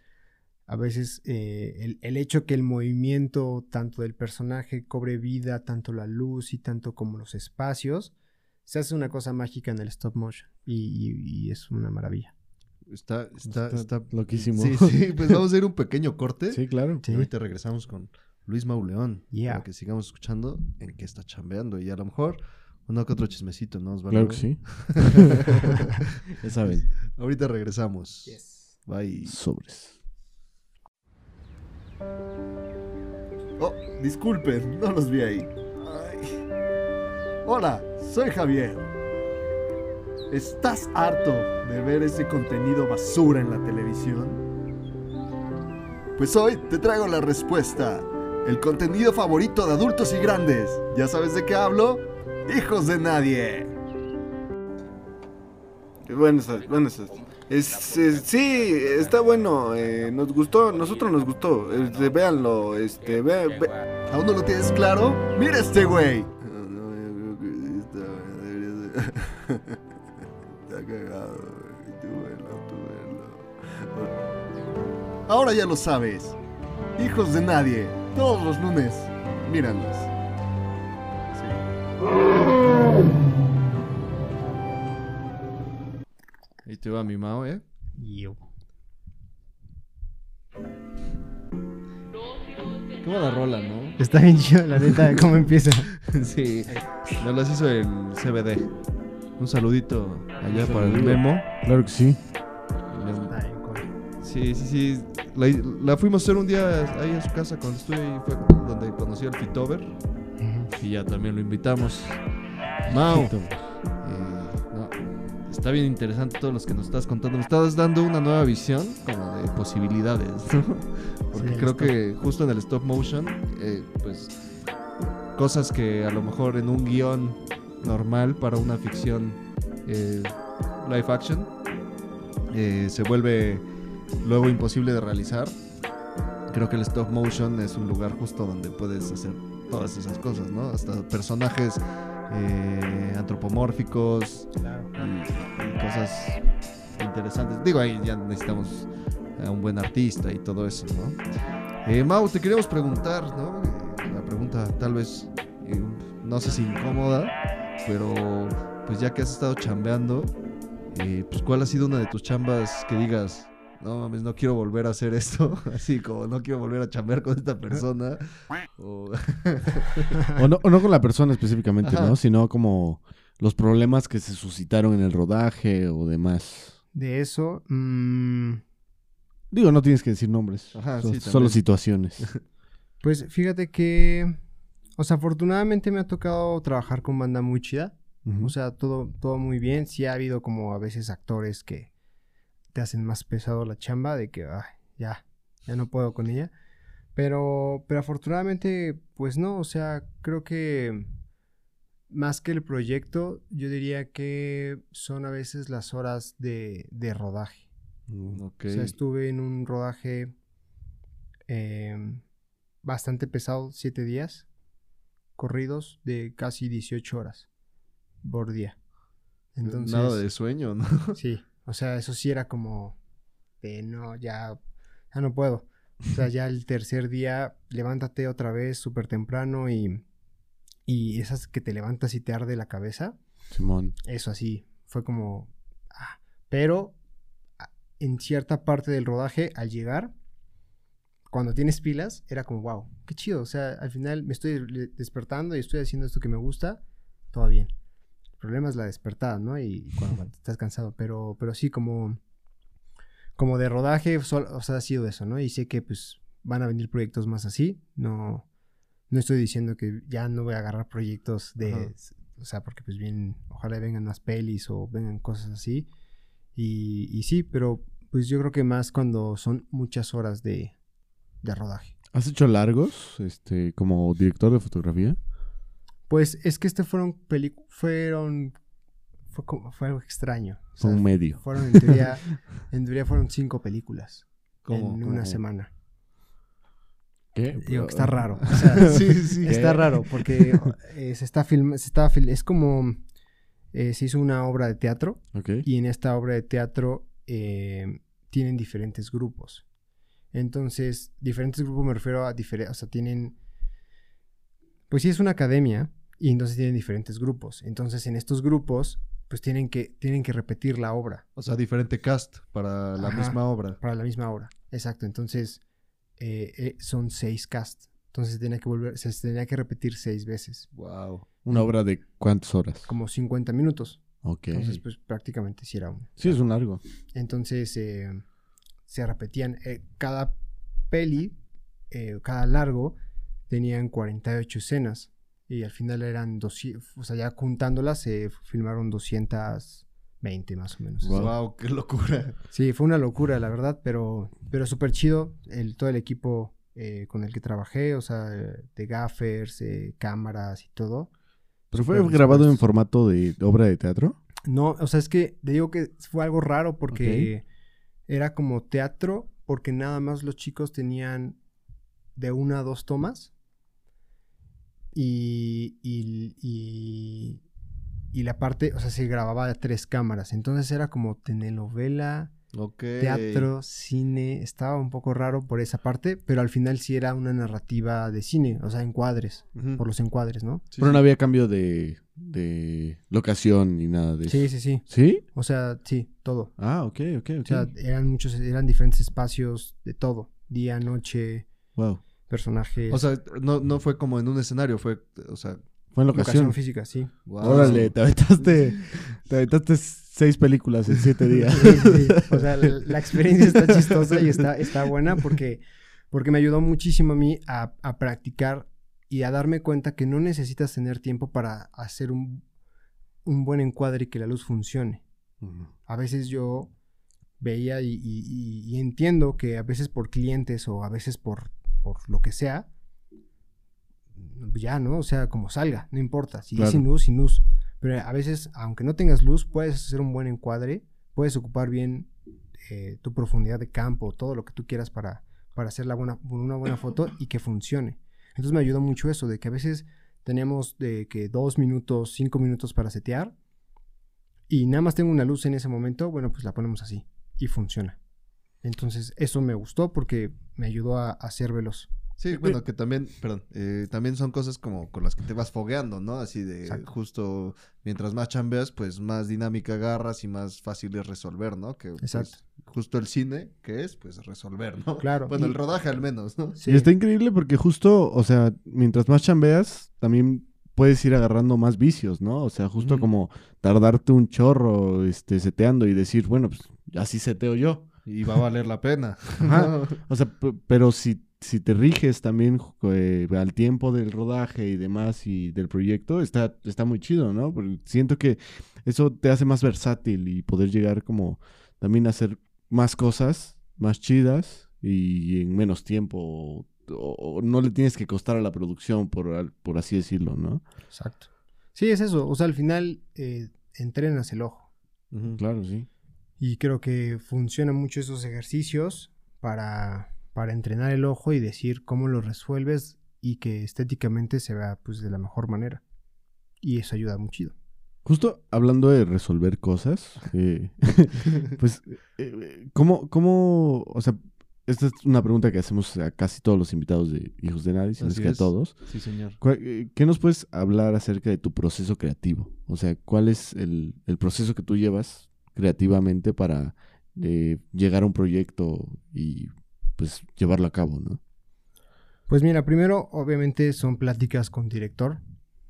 [SPEAKER 3] a veces eh, el, el hecho que el movimiento tanto del personaje cobre vida, tanto la luz y tanto como los espacios, se hace una cosa mágica en el stop motion y, y- y es una maravilla.
[SPEAKER 1] Está, está,
[SPEAKER 2] Está
[SPEAKER 1] está,
[SPEAKER 2] loquísimo.
[SPEAKER 1] Sí, sí, pues vamos a ir un pequeño corte.
[SPEAKER 2] Sí, claro.
[SPEAKER 3] Sí.
[SPEAKER 1] Y ahorita regresamos con Luis Mauleón.
[SPEAKER 3] Yeah.
[SPEAKER 1] Para que sigamos escuchando en qué está chambeando. Y a lo mejor uno que otro chismecito, ¿no? Osvaldo?
[SPEAKER 2] Claro que sí. ya saben.
[SPEAKER 1] Ahorita regresamos. Bye.
[SPEAKER 2] Sobres.
[SPEAKER 4] Oh, disculpen, no los vi ahí. Hola, soy Javier. ¿Estás harto de ver ese contenido basura en la televisión? Pues hoy te traigo la respuesta. El contenido favorito de adultos y grandes. ¿Ya sabes de qué hablo? Hijos de nadie.
[SPEAKER 5] Buenas buenas. Es, sí, está bueno, eh, nos gustó, nosotros nos gustó. Este, véanlo, este, ve, ve-
[SPEAKER 4] ¿Aún no lo tienes claro? ¡Mira este güey!
[SPEAKER 5] Está cagado, güey. Tú velo, tú velo.
[SPEAKER 4] Ahora ya lo sabes. Hijos de nadie. Todos los lunes. Míranos.
[SPEAKER 1] Ahí te va mi Mao, ¿eh?
[SPEAKER 3] Yo.
[SPEAKER 1] Qué buena rola, ¿no?
[SPEAKER 3] Está bien chido, la neta, cómo empieza.
[SPEAKER 1] sí. Nos las hizo el CBD. Un saludito allá para el. Memo.
[SPEAKER 2] Claro que sí.
[SPEAKER 1] Sí, sí, sí. La, la fuimos a hacer un día ahí a su casa cuando estuve ahí. Fue donde conocí al Fitover. Y ya también lo invitamos. Mau, no, está bien interesante todo lo que nos estás contando. Me estás dando una nueva visión como de posibilidades, ¿no? Porque
[SPEAKER 3] Sí,
[SPEAKER 1] creo
[SPEAKER 3] stop.
[SPEAKER 1] que justo en el stop motion, eh, pues cosas que a lo mejor en un guion normal para una ficción eh, live action eh, se vuelve luego imposible de realizar. Creo que el stop motion es un lugar justo donde puedes hacer todas esas cosas, ¿no? Hasta personajes eh, antropomórficos
[SPEAKER 3] Claro.
[SPEAKER 1] y, y cosas interesantes. Digo, ahí ya necesitamos a un buen artista y todo eso, ¿no? Eh, Mau, te queríamos preguntar, ¿no? Eh, una pregunta tal vez, eh, no sé si incómoda, pero pues ya que has estado chambeando, pues ¿cuál ha sido una de tus chambas que digas, no mames, no quiero volver a hacer esto? Así como no quiero volver a chambear con esta persona. o-
[SPEAKER 2] O no, o no con la persona específicamente,
[SPEAKER 1] Ajá.
[SPEAKER 2] ¿no? Sino como los problemas que se suscitaron en el rodaje o demás.
[SPEAKER 3] De eso, mm,
[SPEAKER 2] Digo, no tienes que decir nombres.
[SPEAKER 1] Ajá,
[SPEAKER 2] so-
[SPEAKER 1] sí,
[SPEAKER 2] solo situaciones.
[SPEAKER 3] pues fíjate que, o sea, afortunadamente me ha tocado trabajar con banda muy chida. O sea, todo, todo muy bien. Sí ha habido como a veces actores que te hacen más pesado la chamba de que, ay, ya, ya no puedo con ella. Pero, pero afortunadamente, pues no, o sea, creo que más que el proyecto, yo diría que son a veces las horas de, de rodaje.
[SPEAKER 2] Mm.
[SPEAKER 3] O sea, estuve en un rodaje em, bastante pesado, siete días corridos de casi 18 horas por día. Entonces,
[SPEAKER 1] Nada de sueño, ¿no?
[SPEAKER 3] sí, o sea, eso sí era como de no, ya, ya no puedo. O sea, ya el tercer día, levántate otra vez súper temprano y, y esas que te levantas y te arde la cabeza.
[SPEAKER 2] Simón.
[SPEAKER 3] Eso así, fue como... ah, Pero ah, en cierta parte del rodaje, al llegar, cuando tienes pilas, era como, wow, qué chido. O sea, al final me estoy despertando y estoy haciendo esto que me gusta, todo bien. Problema es la despertada, ¿no? Y cuando, cuando estás cansado. Pero, pero sí, como, como de rodaje, sol- o sea, ha sido eso, ¿no? Y sé que pues van a venir proyectos más así. No, No estoy diciendo que ya no voy a agarrar proyectos de...
[SPEAKER 1] Ajá.
[SPEAKER 3] O sea, porque pues bien, ojalá vengan más pelis o vengan cosas así. Y, y sí, pero pues yo creo que más cuando son muchas horas de, de rodaje.
[SPEAKER 2] ¿Has hecho largos este, como director de fotografía?
[SPEAKER 3] Pues es que este fueron películas, fueron, fue, como, fue algo extraño. O sea,
[SPEAKER 2] Son medio.
[SPEAKER 3] fueron en teoría, en teoría fueron cinco películas
[SPEAKER 1] ¿Cómo?
[SPEAKER 3] en
[SPEAKER 1] ¿Cómo?
[SPEAKER 3] una semana.
[SPEAKER 2] ¿Qué?
[SPEAKER 3] Digo que está raro. o sea,
[SPEAKER 1] sí, sí.
[SPEAKER 3] Está raro porque eh, se está film, se está fil- es como eh, se hizo una obra de teatro
[SPEAKER 2] Ok.
[SPEAKER 3] y en esta obra de teatro eh, tienen diferentes grupos. Entonces, diferentes grupos me refiero a diferentes, o sea, tienen, pues sí es una academia y entonces tienen diferentes grupos. Entonces, en estos grupos, pues tienen que, tienen que repetir la obra
[SPEAKER 1] O sea, diferente cast para la
[SPEAKER 3] Ajá.
[SPEAKER 1] misma obra.
[SPEAKER 3] para la misma obra. Exacto. Entonces, eh, eh, son seis casts. Entonces, se tenía que volver, se tenía que repetir seis veces,
[SPEAKER 1] Wow.
[SPEAKER 2] ¿Una obra de cuántas horas?
[SPEAKER 3] como 50 minutos.
[SPEAKER 2] Ok.
[SPEAKER 3] Entonces, pues prácticamente sí era uno.
[SPEAKER 2] sí, es un largo.
[SPEAKER 3] Entonces, eh, se repetían. eh, cada peli, eh, cada largo, tenían 48 escenas. Y al final eran 200, o sea, ya juntándolas se filmaron 220 más o menos.
[SPEAKER 1] Wow. qué locura.
[SPEAKER 3] Sí, fue una locura, la verdad, pero, pero súper chido. El, todo el equipo eh, con el que trabajé, o sea, eh, de gaffers, eh, cámaras y todo.
[SPEAKER 2] ¿Pero fue grabado en formato de obra de teatro?
[SPEAKER 3] No, o sea, es que te digo que fue algo raro porque era como teatro, porque nada más los chicos tenían de una a dos tomas. Y, y, y, y la parte, o sea, se grababa a tres cámaras. Entonces era como telenovela, teatro, cine. Estaba un poco raro por esa parte, pero al final sí era una narrativa de cine, o sea, encuadres,
[SPEAKER 1] Ujú.
[SPEAKER 3] por los encuadres, ¿no?
[SPEAKER 1] Sí,
[SPEAKER 2] Pero
[SPEAKER 1] sí.
[SPEAKER 2] no había cambio de, de locación ni nada de eso.
[SPEAKER 3] Sí, sí, sí.
[SPEAKER 2] ¿Sí?
[SPEAKER 3] O sea, sí, todo.
[SPEAKER 2] Ah, ok, ok, ok.
[SPEAKER 3] O sea, eran muchos, eran diferentes espacios de todo. Día, noche,
[SPEAKER 2] wow.
[SPEAKER 3] Personajes.
[SPEAKER 1] O sea, no, no fue como en un escenario, fue, o sea,
[SPEAKER 2] Fue en
[SPEAKER 3] locación
[SPEAKER 2] locación.
[SPEAKER 3] física, sí.
[SPEAKER 1] wow.
[SPEAKER 2] Órale, te aventaste, te aventaste seis películas en siete días.
[SPEAKER 3] Sí, sí. O sea, la, la experiencia está chistosa y está, está buena porque, porque me ayudó muchísimo a mí a, a practicar y a darme cuenta que no necesitas tener tiempo para hacer un, un buen encuadre y que la luz funcione. A veces yo veía y, y- y- y entiendo que a veces por clientes o a veces por, por lo que sea, ya, ¿no? O sea, como salga, no importa. Si
[SPEAKER 2] Claro.
[SPEAKER 3] es sin luz, sin luz. Pero a veces, aunque no tengas luz, puedes hacer un buen encuadre, puedes ocupar bien eh, tu profundidad de campo, todo lo que tú quieras para, para hacer la buena, una buena foto y que funcione. Entonces me ayudó mucho eso, de que a veces teníamos de que dos minutos, cinco minutos para setear y nada más tengo una luz en ese momento, bueno, pues la ponemos así y funciona. Entonces eso me gustó porque me ayudó a, a ser veloz.
[SPEAKER 1] Sí, bueno, que también, perdón, eh, también son cosas como con las que te vas fogueando, ¿no? Así de
[SPEAKER 3] Exacto.
[SPEAKER 1] justo mientras más chambeas, pues más dinámica agarras y más fácil es resolver, ¿no? Que pues,
[SPEAKER 3] Exacto.
[SPEAKER 1] justo el cine, que es? Pues resolver, ¿no?
[SPEAKER 3] Claro.
[SPEAKER 1] Bueno,
[SPEAKER 3] y-
[SPEAKER 1] el rodaje al menos, ¿no?
[SPEAKER 3] sí,
[SPEAKER 2] Y está increíble porque justo, o sea, mientras más chambeas, también puedes ir agarrando más vicios, ¿no? O sea, justo como tardarte un chorro este, seteando y decir, bueno, pues así seteo yo.
[SPEAKER 1] Y va a valer la pena.
[SPEAKER 2] Ajá. O sea, pero si, si te riges también eh, al tiempo del rodaje y demás y del proyecto, está, está muy chido, ¿no? Porque siento que eso te hace más versátil y poder llegar como también a hacer más cosas más chidas y en menos tiempo. O, o no le tienes que costar a la producción, por, al- por así decirlo, ¿no?
[SPEAKER 3] Exacto. Sí, es eso. O sea, al final eh, entrenas el ojo.
[SPEAKER 2] Claro, sí.
[SPEAKER 3] Y creo que funcionan mucho esos ejercicios para, para entrenar el ojo y decir cómo lo resuelves y que estéticamente se vea pues de la mejor manera. Y eso ayuda mucho.
[SPEAKER 2] Justo hablando de resolver cosas, eh, pues, eh, ¿cómo, ¿cómo, o sea, esta es una pregunta que hacemos a casi todos los invitados de Hijos de Nadie, si no es que a todos.
[SPEAKER 1] Sí, señor.
[SPEAKER 2] ¿Cuál- eh, ¿Qué nos puedes hablar acerca de tu proceso creativo? O sea, ¿cuál es el, el proceso que tú llevas creativamente para eh, llegar a un proyecto y pues llevarlo a cabo, ¿no?
[SPEAKER 3] Pues mira, primero obviamente son pláticas con director,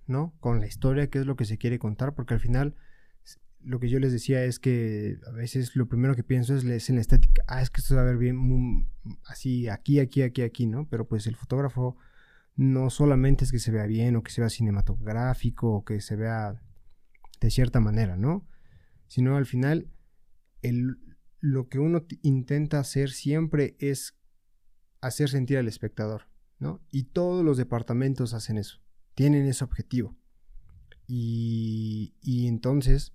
[SPEAKER 3] ¿no? Con la historia, qué es lo que se quiere contar, porque al final lo que yo les decía es que a veces lo primero que pienso es, es en la estética. Ah, es que esto va a ver bien mm, así, aquí, aquí, aquí, aquí, ¿no? Pero pues el fotógrafo no solamente es que se vea bien o que se vea cinematográfico o que se vea de cierta manera, ¿no? Sino al final el, lo que uno intenta hacer siempre es hacer sentir al espectador, ¿no? Y todos los departamentos hacen eso, tienen ese objetivo. Y, y entonces,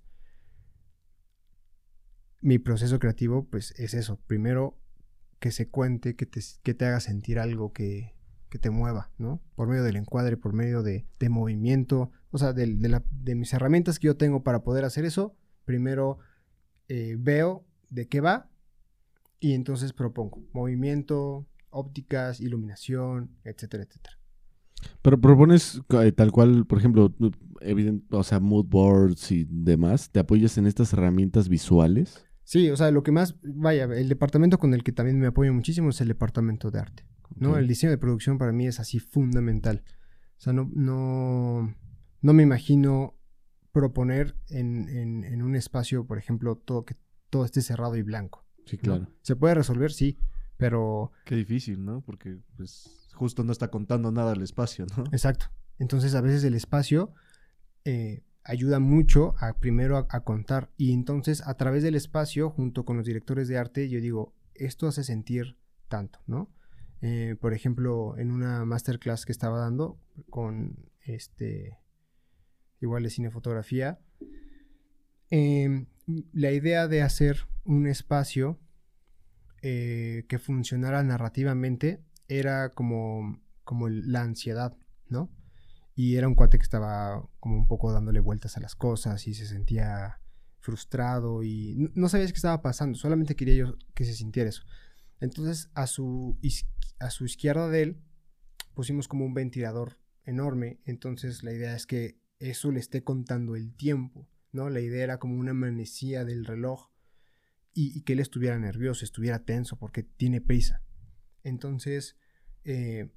[SPEAKER 3] mi proceso creativo, pues es eso. Primero, que se cuente, que te, que te haga sentir algo que, que te mueva, ¿no? Por medio del encuadre, por medio de, de movimiento, o sea, de, la- de mis herramientas que yo tengo para poder hacer eso. Primero eh, veo de qué va y entonces propongo movimiento, ópticas, iluminación, etcétera, etcétera.
[SPEAKER 2] Pero propones eh, tal cual, por ejemplo, evident- o sea, mood boards y demás, ¿te apoyas en estas herramientas visuales?
[SPEAKER 3] Sí, o sea, lo que más, vaya, el departamento con el que también me apoyo muchísimo es el departamento de arte. ¿no? El diseño de producción para mí es así fundamental. O sea, no, no, no me imagino proponer en, en- en un espacio, por ejemplo, todo que todo esté cerrado y blanco.
[SPEAKER 2] Sí,
[SPEAKER 3] ¿no?
[SPEAKER 2] claro.
[SPEAKER 3] Se puede resolver, sí, pero
[SPEAKER 1] Qué difícil, ¿no? Porque pues justo no está contando nada el espacio, ¿no?
[SPEAKER 3] exacto. Entonces a veces el espacio eh, ayuda mucho a primero a, a contar y entonces a través del espacio, junto con los directores de arte, yo digo, esto hace sentir tanto, ¿no? Eh, por ejemplo, en una masterclass que estaba dando con este, igual de cinefotografía, eh, la idea de hacer un espacio eh, que funcionara narrativamente era como, como la ansiedad, ¿no? Y era un cuate que estaba como un poco dándole vueltas a las cosas y se sentía frustrado y no, sabías qué estaba pasando, solamente quería yo que se sintiera eso. Entonces a su, a su izquierda de él pusimos como un ventilador enorme, entonces la idea es que eso le esté contando el tiempo, ¿no? La idea era como una manecilla del reloj y, y que él estuviera nervioso, estuviera tenso porque tiene prisa. Entonces, eh,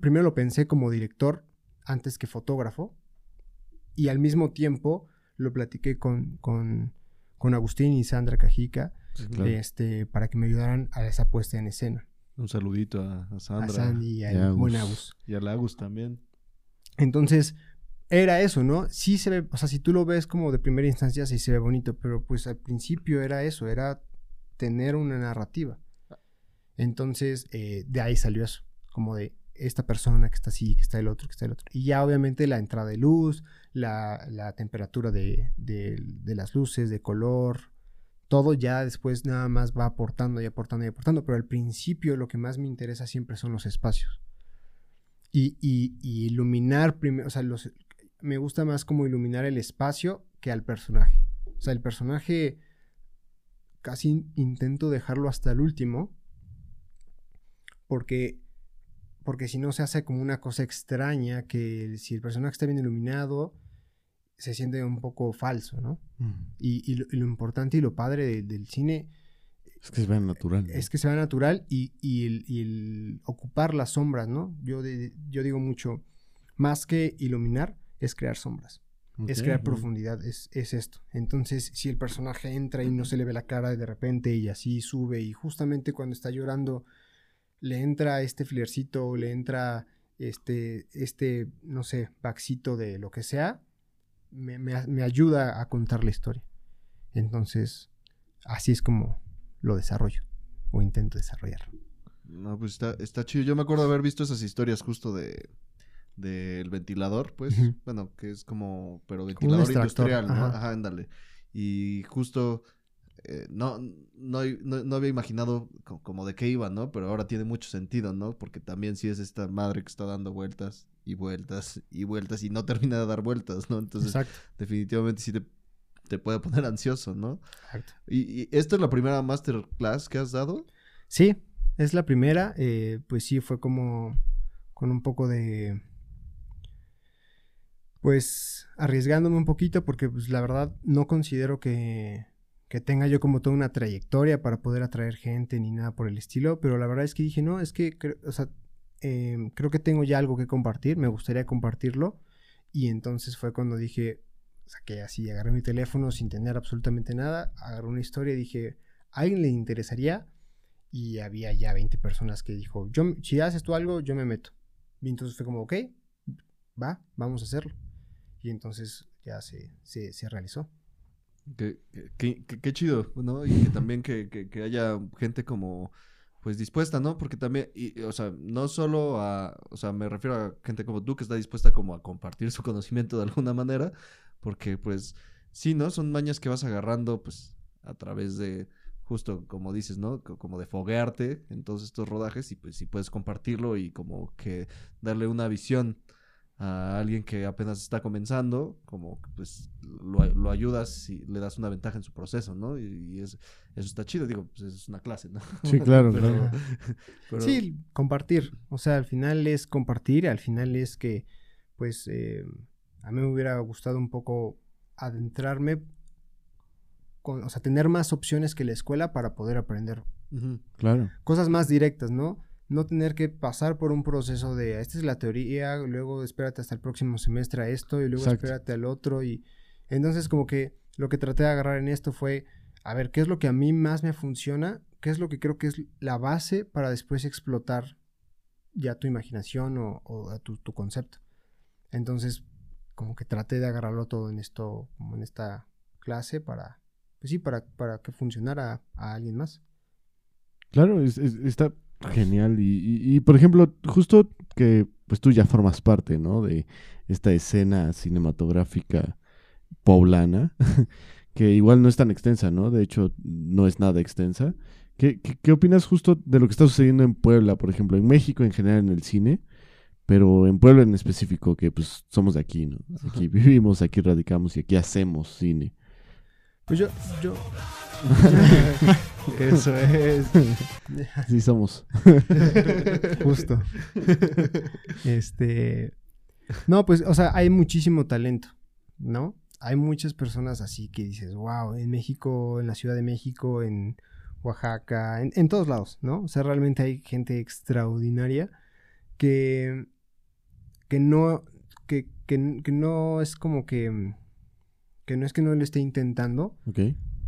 [SPEAKER 3] primero lo pensé como director antes que fotógrafo y al mismo tiempo lo platiqué con, con, con Agustín y Sandra Cajica
[SPEAKER 2] claro.
[SPEAKER 3] este, para que me ayudaran a esa puesta en escena.
[SPEAKER 1] Un saludito a, a
[SPEAKER 3] A
[SPEAKER 1] Sandra
[SPEAKER 3] Sandy y
[SPEAKER 2] y a. Agus.
[SPEAKER 1] y a Lagus también.
[SPEAKER 3] Entonces, era eso, ¿no? Sí se ve, o sea, si tú lo ves como de primera instancia, sí se ve bonito, pero pues al principio era eso, era tener una narrativa. Entonces, eh, de ahí salió eso, como de esta persona que está así, que está el otro, que está el otro. Y ya obviamente la entrada de luz, la, la temperatura de, de- las luces, de color, todo ya después nada más va aportando y aportando y aportando, pero al principio lo que más me interesa siempre son los espacios. Y, y- y iluminar primero, o sea, los, me gusta más como iluminar el espacio que al personaje. O sea, el personaje casi intento dejarlo hasta el último porque porque si no se hace como una cosa extraña que si el personaje está bien iluminado se siente un poco falso, ¿no? Y, y lo, y lo importante y lo padre de- del cine
[SPEAKER 2] Es que se vean natural. ¿no?
[SPEAKER 3] es que se vea natural y, y el, y el ocupar las sombras, ¿no? Yo, de- yo digo mucho, más que iluminar, es crear sombras, es crear profundidad, es, es esto. Entonces, si el personaje entra y no se le ve la cara de repente y así sube y justamente cuando está llorando le entra este flercito, le entra este, este, no sé, baxito de lo que sea, me, me- me ayuda a contar la historia. Entonces, así es como lo desarrollo o intento desarrollarlo.
[SPEAKER 1] No, pues está, está chido. Yo me acuerdo haber visto esas historias justo de del ventilador, pues, bueno, que es como, pero ventilador industrial, ¿no?
[SPEAKER 3] ajá.
[SPEAKER 1] Ajá, ándale. Y justo eh, no, no, no, no había imaginado co- como de qué iba, ¿no? Pero ahora tiene mucho sentido, ¿no? Porque también sí es esta madre que está dando vueltas y vueltas y vueltas y no termina de dar vueltas, ¿no? Entonces,
[SPEAKER 3] Exacto.
[SPEAKER 1] definitivamente sí te, te puede poner ansioso, ¿no?
[SPEAKER 3] exacto.
[SPEAKER 1] ¿Y, y esta es la primera masterclass que has dado?
[SPEAKER 3] Sí, es la primera. eh, pues sí, fue como con un poco de. Pues arriesgándome un poquito, porque pues la verdad no considero que, que tenga yo como toda una trayectoria para poder atraer gente ni nada por el estilo. Pero la verdad es que dije, no, es que o sea, em, creo que tengo ya algo que compartir, me gustaría compartirlo. Y entonces fue cuando dije, saqué así, agarré mi teléfono sin tener absolutamente nada, agarré una historia y dije, ¿a alguien le interesaría? Y había ya 20 personas que dijo, yo, si haces tú algo, yo me meto. Y entonces fue como, ok, va, vamos a hacerlo. Y entonces ya se, se, se realizó.
[SPEAKER 1] Qué, qué- qué- qué chido, ¿no? Y que también que, que- haya gente como, pues dispuesta, ¿no? Porque también, y, o sea, no solo a, o sea, me refiero a gente como tú que está dispuesta como a compartir su conocimiento de alguna manera, porque pues, sí, ¿no? Son mañas que vas agarrando, pues, a través de, justo como dices, ¿no? Co- Como de foguearte en todos estos rodajes y pues si puedes compartirlo y como que darle una visión a alguien que apenas está comenzando, como que, pues lo, lo ayudas y le das una ventaja en su proceso, ¿no? Y, y es, eso está chido, digo, pues es una clase, ¿no?
[SPEAKER 2] Sí, claro,
[SPEAKER 1] Pero-
[SPEAKER 2] claro.
[SPEAKER 1] pero-
[SPEAKER 3] Sí, compartir. O sea, al final es compartir, al final es que, pues, eh, a mí me hubiera gustado un poco adentrarme, con, o sea, tener más opciones que la escuela para poder aprender.
[SPEAKER 2] Claro.
[SPEAKER 3] cosas más directas, ¿no? No tener que pasar por un proceso de, esta es la teoría, luego espérate hasta el próximo semestre a esto y luego
[SPEAKER 2] Exacto.
[SPEAKER 3] espérate al otro y entonces como que lo que traté de agarrar en esto fue, a ver, ¿qué es lo que a mí más me funciona? ¿Qué es lo que creo que es la base para después explotar ya tu imaginación o, o tu, tu concepto? Entonces, como que traté de agarrarlo todo en esto, como en esta clase para, pues sí, para, para que funcionara a alguien más.
[SPEAKER 2] Claro, es- es- está genial. Y, y- y, por ejemplo, justo que pues tú ya formas parte, ¿no? De esta escena cinematográfica poblana, que igual no es tan extensa, ¿no? De hecho, no es nada extensa. ¿Qué, qué, qué opinas justo de lo que está sucediendo en Puebla, por ejemplo, en México en general en el cine? Pero en Puebla en específico, que pues somos de aquí, ¿no? Aquí vivimos, aquí radicamos y aquí hacemos cine.
[SPEAKER 3] Pues yo, yo. Eso es.
[SPEAKER 2] Sí somos.
[SPEAKER 3] Justo. Este. No, pues, o sea, hay muchísimo talento, ¿no? Hay muchas personas así que dices, wow, en México, en la Ciudad de México, en Oaxaca, en, en todos lados, ¿no? O sea, realmente hay gente extraordinaria que. que no. que, que, que no es como que. que no es que no lo esté intentando,
[SPEAKER 2] ¿Ok?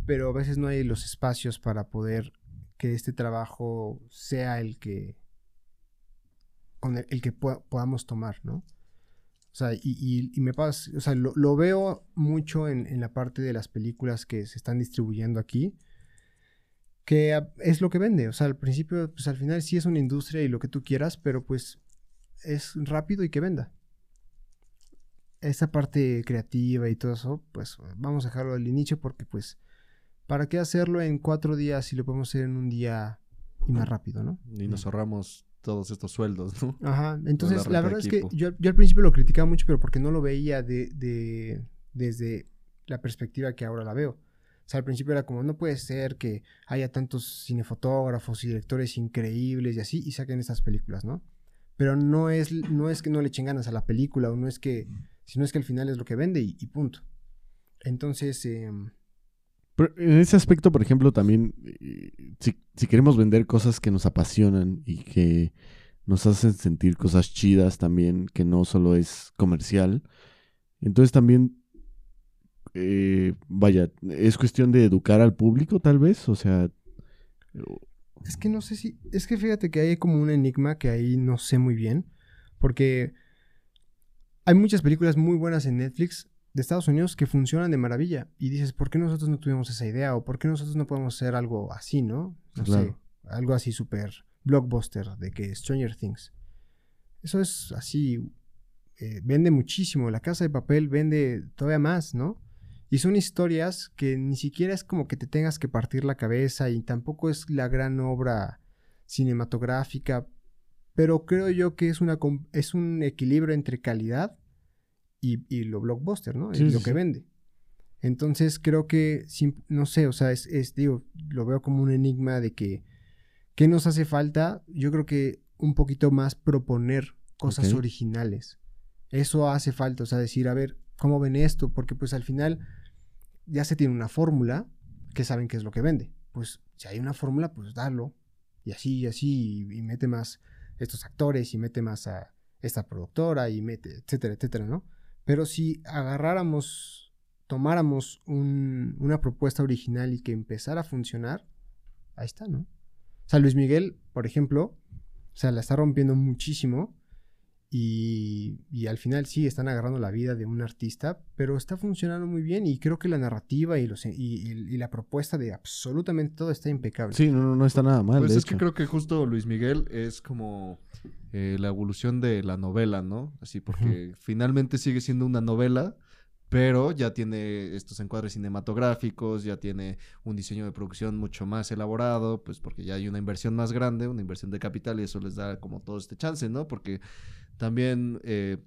[SPEAKER 3] Pero a veces no hay los espacios para poder que este trabajo sea el que el, que po- podamos tomar, ¿no? O sea, y, y- me pasa, o sea, lo, lo veo mucho en, en la parte de las películas que se están distribuyendo aquí, que es lo que vende, o sea, al principio, pues al final sí es una industria y lo que tú quieras, pero pues es rápido y que venda. Esa parte creativa y todo eso, pues vamos a dejarlo al inicio porque pues ¿Para qué hacerlo en cuatro días si lo podemos hacer en un día y más rápido, no?
[SPEAKER 1] Y nos ahorramos todos estos sueldos, ¿no?
[SPEAKER 3] Ajá, entonces la verdad es que yo, yo al principio lo criticaba mucho, pero porque no lo veía de, de- desde la perspectiva que ahora la veo. O sea, al principio era como, no puede ser que haya tantos cinefotógrafos y directores increíbles y así, y saquen estas películas, ¿no? Pero no es, no es que no le echen ganas a la película, o no es que, sino es que al final es lo que vende y, y punto. Entonces, em,
[SPEAKER 2] Pero en ese aspecto, por ejemplo, también, eh, si, si queremos vender cosas que nos apasionan y que nos hacen sentir cosas chidas también, que no solo es comercial, entonces también, eh, vaya, es cuestión de educar al público tal vez, o sea,
[SPEAKER 3] Es que no sé si. Es que fíjate que hay como un enigma que ahí no sé muy bien. Porque hay muchas películas muy buenas en Netflix de Estados Unidos que funcionan de maravilla. Y dices, ¿por qué nosotros no tuvimos esa idea? ¿O por qué nosotros no podemos hacer algo así, no? No
[SPEAKER 2] Claro.
[SPEAKER 3] sé. Algo así súper blockbuster de que Stranger Things. Eso es así. eh, vende muchísimo. La casa de papel vende todavía más, ¿no? Y son historias que ni siquiera es como que te tengas que partir la cabeza y tampoco es la gran obra cinematográfica, pero creo yo que es, una, es un equilibrio entre calidad y, y lo blockbuster, ¿no?
[SPEAKER 2] Sí, sí,
[SPEAKER 3] lo que vende. Entonces creo que, no sé, o sea, es, es, digo, lo veo como un enigma de que, ¿qué nos hace falta? Yo creo que un poquito más proponer cosas originales. Eso hace falta, o sea, decir, a ver, ¿cómo ven esto? Porque pues al final ya se tiene una fórmula que saben qué es lo que vende. Pues si hay una fórmula, pues dalo. Y así, y así, y, y mete más estos actores, y mete más a esta productora, y mete, etcétera, etcétera, ¿no? Pero si agarráramos, tomáramos un- una propuesta original y que empezara a funcionar, ahí está, ¿no? O sea, Luis Miguel, por ejemplo, o sea, la está rompiendo muchísimo. Y, y al final sí están agarrando la vida de un artista, pero está funcionando muy bien y creo que la narrativa y, los, y, y- y la propuesta de absolutamente todo está impecable.
[SPEAKER 2] Sí, no, no, no está nada mal.
[SPEAKER 1] Pues
[SPEAKER 2] de
[SPEAKER 1] es que creo que justo Luis Miguel es como eh, la evolución de la novela, ¿no? Así porque finalmente sigue siendo una novela, pero ya tiene estos encuadres cinematográficos, ya tiene un diseño de producción mucho más elaborado, pues porque ya hay una inversión más grande, una inversión de capital y eso les da como todo este chance, ¿no? Porque también... eh,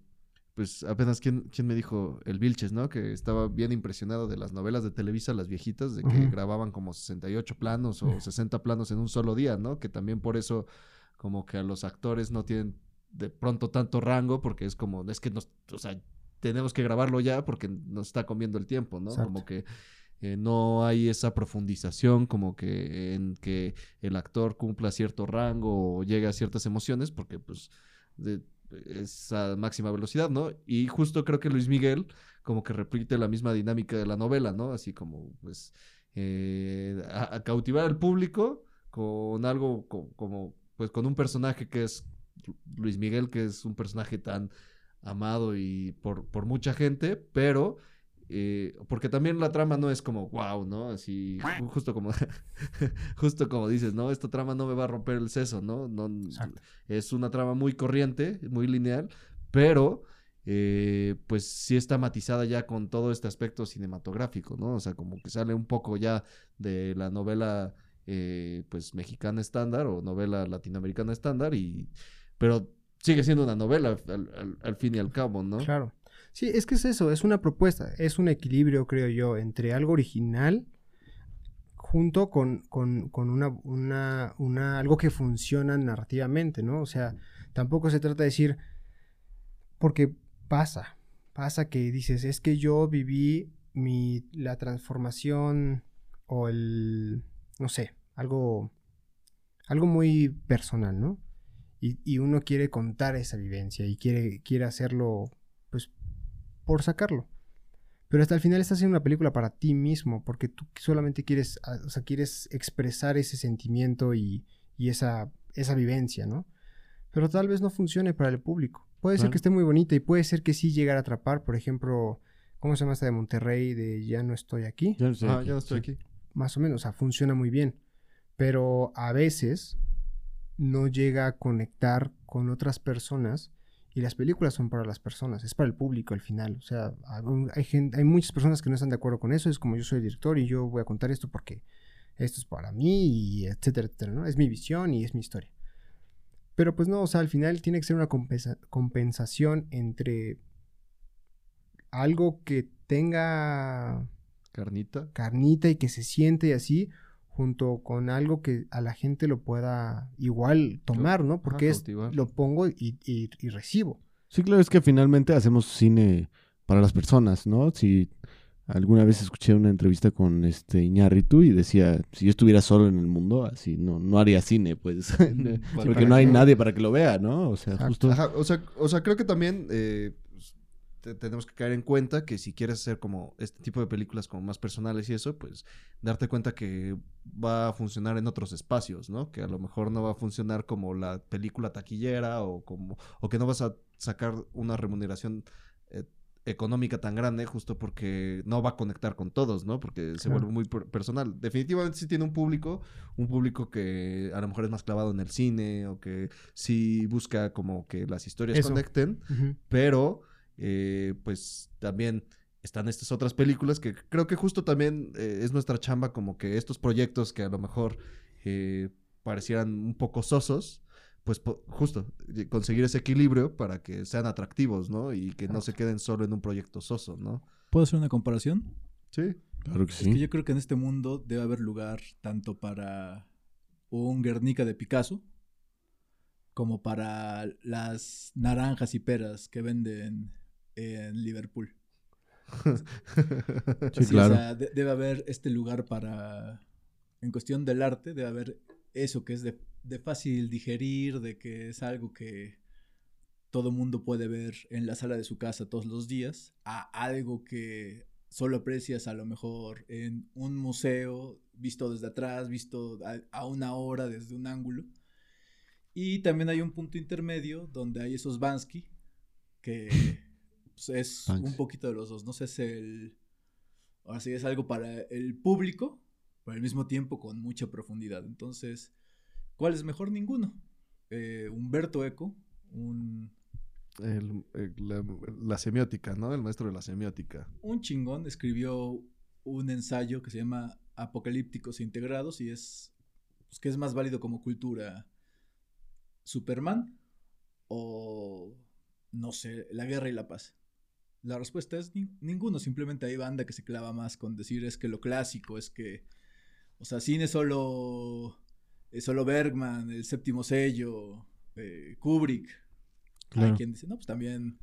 [SPEAKER 1] pues apenas, ¿quién, quién me dijo? El Vilches, ¿no? Que estaba bien impresionado de las novelas de Televisa, las viejitas, de que
[SPEAKER 3] Ujú.
[SPEAKER 1] grababan como 68 planos o 60 planos en un solo día, ¿no? Que también por eso como que a los actores no tienen de pronto tanto rango, porque es como, es que nos, o sea, tenemos que grabarlo ya porque nos está comiendo el tiempo, ¿no?
[SPEAKER 3] Exacto.
[SPEAKER 1] Como que eh, no hay esa profundización como que en que el actor cumpla cierto rango o llegue a ciertas emociones, porque pues de- es a máxima velocidad, ¿no? Y justo creo que Luis Miguel como que repite la misma dinámica de la novela, ¿no? Así como, pues, eh, a, cautivar al público con algo co- como, pues, con un personaje que es Luis Miguel, que es un personaje tan amado y por, por mucha gente, pero... eh, porque también la trama no es como wow, ¿no? Así, ju- justo como, justo como dices, ¿no? Esta trama no me va a romper el seso, ¿no? no
[SPEAKER 3] Exacto.
[SPEAKER 1] es una trama muy corriente, muy lineal, pero eh, pues sí está matizada ya con todo este aspecto cinematográfico, ¿no? O sea, como que sale un poco ya de la novela eh, pues mexicana estándar o novela latinoamericana estándar y pero sigue siendo una novela al, al- al fin y al cabo, ¿no?
[SPEAKER 3] Claro. Sí, es que es eso, es una propuesta, es un equilibrio, creo yo, entre algo original junto con, con, con una, una, una, algo que funciona narrativamente, ¿no? O sea, tampoco se trata de decir, porque pasa, pasa que dices, es que yo viví mi, la transformación o el, no sé, algo, algo muy personal, ¿no? Y, y uno quiere contar esa vivencia y quiere, quiere hacerlo, por sacarlo. Pero hasta el final estás haciendo una película para ti mismo, porque tú solamente quieres, ah, o sea, quieres expresar ese sentimiento y, y esa, esa vivencia, ¿no? Pero tal vez no funcione para el público. Puede ser que esté muy bonita y puede ser que sí llegara a atrapar, por ejemplo, ¿cómo se llama esta de Monterrey de Ya no estoy aquí?
[SPEAKER 2] Ya no estoy
[SPEAKER 1] Ah,
[SPEAKER 2] aquí,
[SPEAKER 1] ya no estoy
[SPEAKER 2] sí.
[SPEAKER 1] aquí.
[SPEAKER 3] más o menos, o sea, funciona muy bien. Pero a veces no llega a conectar con otras personas y las películas son para las personas, es para el público al final. O sea, hay, hay gen- hay muchas personas que no están de acuerdo con eso, es como yo soy el director y yo voy a contar esto porque esto es para mí y etcétera, etcétera, ¿no? Es mi visión y es mi historia. Pero pues no, o sea, al final tiene que ser una compensa- compensación entre algo que tenga
[SPEAKER 1] Carnita.
[SPEAKER 3] carnita y que se siente y así, junto con algo que a la gente lo pueda igual tomar, ¿no? Porque es, lo pongo y, y- y recibo.
[SPEAKER 2] Sí, claro, es que finalmente hacemos cine para las personas, ¿no? Si alguna vez escuché una entrevista con este Iñárritu y decía, si yo estuviera solo en el mundo, así no, no haría cine, pues. Porque no hay nadie para que lo vea, ¿no? O sea, justo.
[SPEAKER 1] Ajá, o sea, o sea, creo que también eh, te- tenemos que caer en cuenta que si quieres hacer como este tipo de películas como más personales y eso, pues darte cuenta que va a funcionar en otros espacios, ¿no? Que a lo mejor no va a funcionar como la película taquillera o como o que no vas a sacar una remuneración eh, económica tan grande justo porque no va a conectar con todos, ¿no? Porque se
[SPEAKER 3] Claro.
[SPEAKER 1] vuelve muy per- personal. Definitivamente sí tiene un público, un público que a lo mejor es más clavado en el cine o que sí busca como que las historias
[SPEAKER 3] Eso.
[SPEAKER 1] conecten, pero eh, pues también están estas otras películas que creo que justo también eh, es nuestra chamba como que estos proyectos que a lo mejor eh, parecieran un poco sosos, pues po- justo conseguir ese equilibrio para que sean atractivos, ¿no? Y que no se queden solo en un proyecto soso, ¿no?
[SPEAKER 6] ¿Puedo hacer una comparación?
[SPEAKER 1] Sí.
[SPEAKER 2] Claro que
[SPEAKER 6] Es que
[SPEAKER 2] sí.
[SPEAKER 6] yo creo que en este mundo debe haber lugar tanto para un Guernica de Picasso como para las naranjas y peras que venden en Liverpool.
[SPEAKER 2] Sí,
[SPEAKER 6] Sí,
[SPEAKER 2] claro.
[SPEAKER 6] O sea, de- debe haber este lugar para, en cuestión del arte, debe haber eso que es de, de fácil digerir, de que es algo que todo mundo puede ver en la sala de su casa todos los días, a algo que solo aprecias a lo mejor en un museo, visto desde atrás, visto a, a una hora desde un ángulo. Y también hay un punto intermedio donde hay esos Bansky que es
[SPEAKER 2] Banksy.
[SPEAKER 6] un poquito de los dos. No sé, es el... Ahora sí, es algo para el público, pero al mismo tiempo con mucha profundidad. Entonces, ¿cuál es mejor? Ninguno. Eh, Humberto Eco, un,
[SPEAKER 1] El- el- la, la semiótica, ¿no? El maestro de la semiótica.
[SPEAKER 6] un chingón, escribió un ensayo que se llama Apocalípticos Integrados y es pues, que es más válido como cultura Superman o no sé, la guerra y la paz. La respuesta es ni- ninguno, simplemente hay banda que se clava más con decir es que lo clásico es que o sea, cine solo es solo Bergman, el séptimo sello, eh, Kubrick. Hay
[SPEAKER 2] Claro.
[SPEAKER 6] quien dice, no, pues también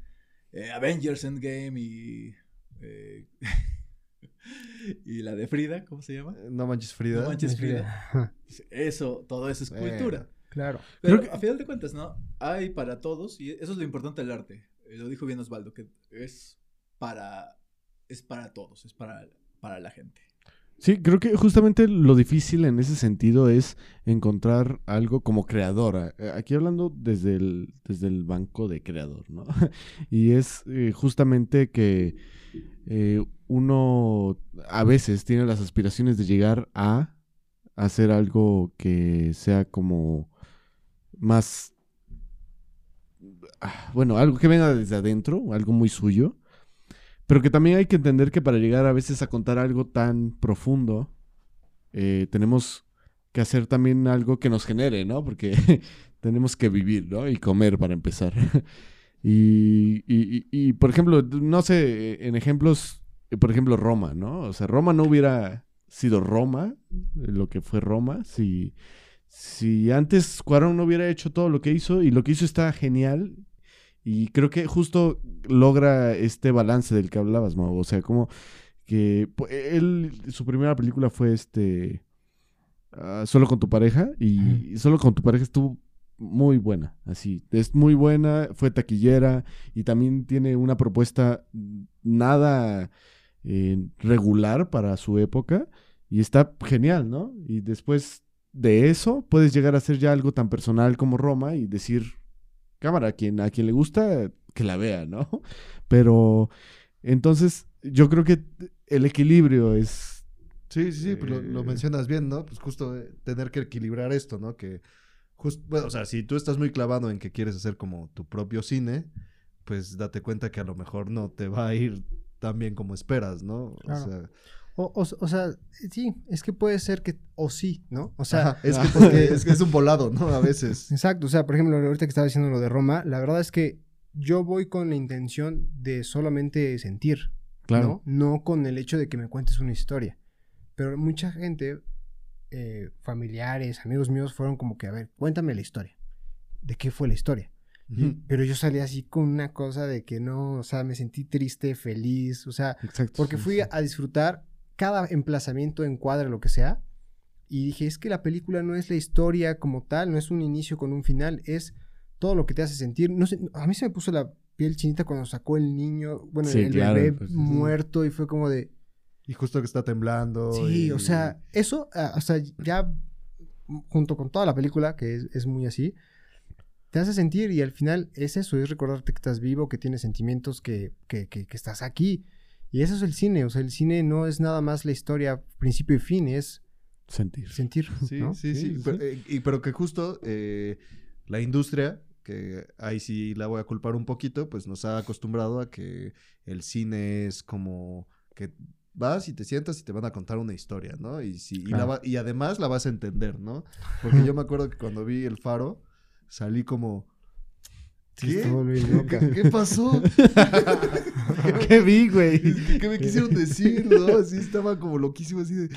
[SPEAKER 6] eh, Avengers Endgame y. eh, y la de Frida, ¿cómo se llama?
[SPEAKER 1] Eh, No manches Frida.
[SPEAKER 6] No manches Frida. Eso, todo eso es cultura.
[SPEAKER 3] Claro.
[SPEAKER 6] Pero
[SPEAKER 2] Creo que-
[SPEAKER 6] a final de cuentas, ¿no? Hay para todos, y eso es lo importante del arte. Eh, Lo dijo bien Osvaldo, que es para. Es para todos, es para, para la gente.
[SPEAKER 2] Sí, creo que justamente lo difícil en ese sentido es encontrar algo como creadora. Eh, Aquí hablando desde el, desde el banco de creador, ¿no? Y es eh, justamente que uno a veces tiene las aspiraciones de llegar a hacer algo que sea como más... ah, Bueno, algo que venga desde adentro, algo muy suyo. Pero que también hay que entender que para llegar a veces a contar algo tan profundo, eh, tenemos que hacer también algo que nos genere, ¿no? Porque tenemos que vivir, ¿no? Y comer para empezar. y, y- y- y, por ejemplo, no sé, en ejemplos, por ejemplo, Roma, ¿no? O sea, Roma no hubiera sido Roma, lo que fue Roma, si, si antes Cuarón no hubiera hecho todo lo que hizo, y lo que hizo está genial, y creo que justo logra este balance del que hablabas, Mau. O sea, como que pu- él, su primera película fue este. ah, solo con tu pareja. Y solo con tu pareja estuvo muy buena. Así. Es muy buena, fue taquillera. Y también tiene una propuesta nada eh, regular para su época. Y está genial, ¿no? Y después de eso, puedes llegar a hacer ya algo tan personal como Roma y decir cámara, a quien, a quien le gusta, que la vea, ¿no? Pero entonces yo creo que el equilibrio es...
[SPEAKER 1] Sí, sí, sí, pues lo, lo
[SPEAKER 2] Eh.
[SPEAKER 1] mencionas bien, ¿no? Pues justo eh, tener que equilibrar esto, ¿no? Que, just- bueno, o sea, si tú estás muy clavado en que quieres hacer como tu propio cine, pues date cuenta que a lo mejor no te va a ir tan bien como esperas, ¿no?
[SPEAKER 3] Claro.
[SPEAKER 1] O sea,
[SPEAKER 3] O, o, o sea, sí, es que puede ser que, o sí, ¿no? O sea,
[SPEAKER 1] ajá, es, que, porque es que es un volado, ¿no? A veces.
[SPEAKER 3] Exacto, o sea, por ejemplo, ahorita que estaba diciendo lo de Roma, la verdad es que yo voy con la intención de solamente sentir,
[SPEAKER 2] Claro.
[SPEAKER 3] ¿no? No con el hecho de que me cuentes una historia. Pero mucha gente, eh, familiares, amigos míos, fueron como que, a ver, cuéntame la historia. ¿De qué fue la historia? Pero yo salí así con una cosa de que no, o sea, me sentí triste, feliz, o sea,
[SPEAKER 2] Exacto.
[SPEAKER 3] porque fui a disfrutar cada emplazamiento, encuadre, lo que sea. Y dije, es que la película no es la historia como tal, no es un inicio con un final, es todo lo que te hace sentir. No sé, a mí se me puso la piel chinita cuando sacó el niño, bueno,
[SPEAKER 2] Sí,
[SPEAKER 3] el
[SPEAKER 2] claro,
[SPEAKER 3] bebé
[SPEAKER 2] pues, sí.
[SPEAKER 3] muerto y fue como de...
[SPEAKER 1] Y justo que está temblando.
[SPEAKER 3] Sí,
[SPEAKER 1] y-
[SPEAKER 3] o sea, eso, ah, o sea, ya junto con toda la película, que es, es muy así, te hace sentir y al final es eso, es recordarte que estás vivo, que tienes sentimientos, que, que, que, que estás aquí. Y eso es el cine, o sea, el cine no es nada más la historia principio y fin, es
[SPEAKER 2] Sentir.
[SPEAKER 3] sentir.
[SPEAKER 1] Sí,
[SPEAKER 3] ¿no?
[SPEAKER 1] sí, sí.
[SPEAKER 2] Sí,
[SPEAKER 1] Pero, eh, y, pero que justo eh, la industria, que ahí sí la voy a culpar un poquito, pues nos ha acostumbrado a que el cine es como que vas y te sientas y te van a contar una historia, ¿no? Y, si, y, la
[SPEAKER 3] Claro.
[SPEAKER 1] va- y además la vas a entender, ¿no? Porque yo me acuerdo que cuando vi El Faro, salí como...
[SPEAKER 3] Sí,
[SPEAKER 1] ¿Qué? ¿Qué, qué pasó?
[SPEAKER 2] ¿Qué vi, güey?
[SPEAKER 1] ¿Qué, me quisieron decir, no? Así estaba como loquísimo, así de...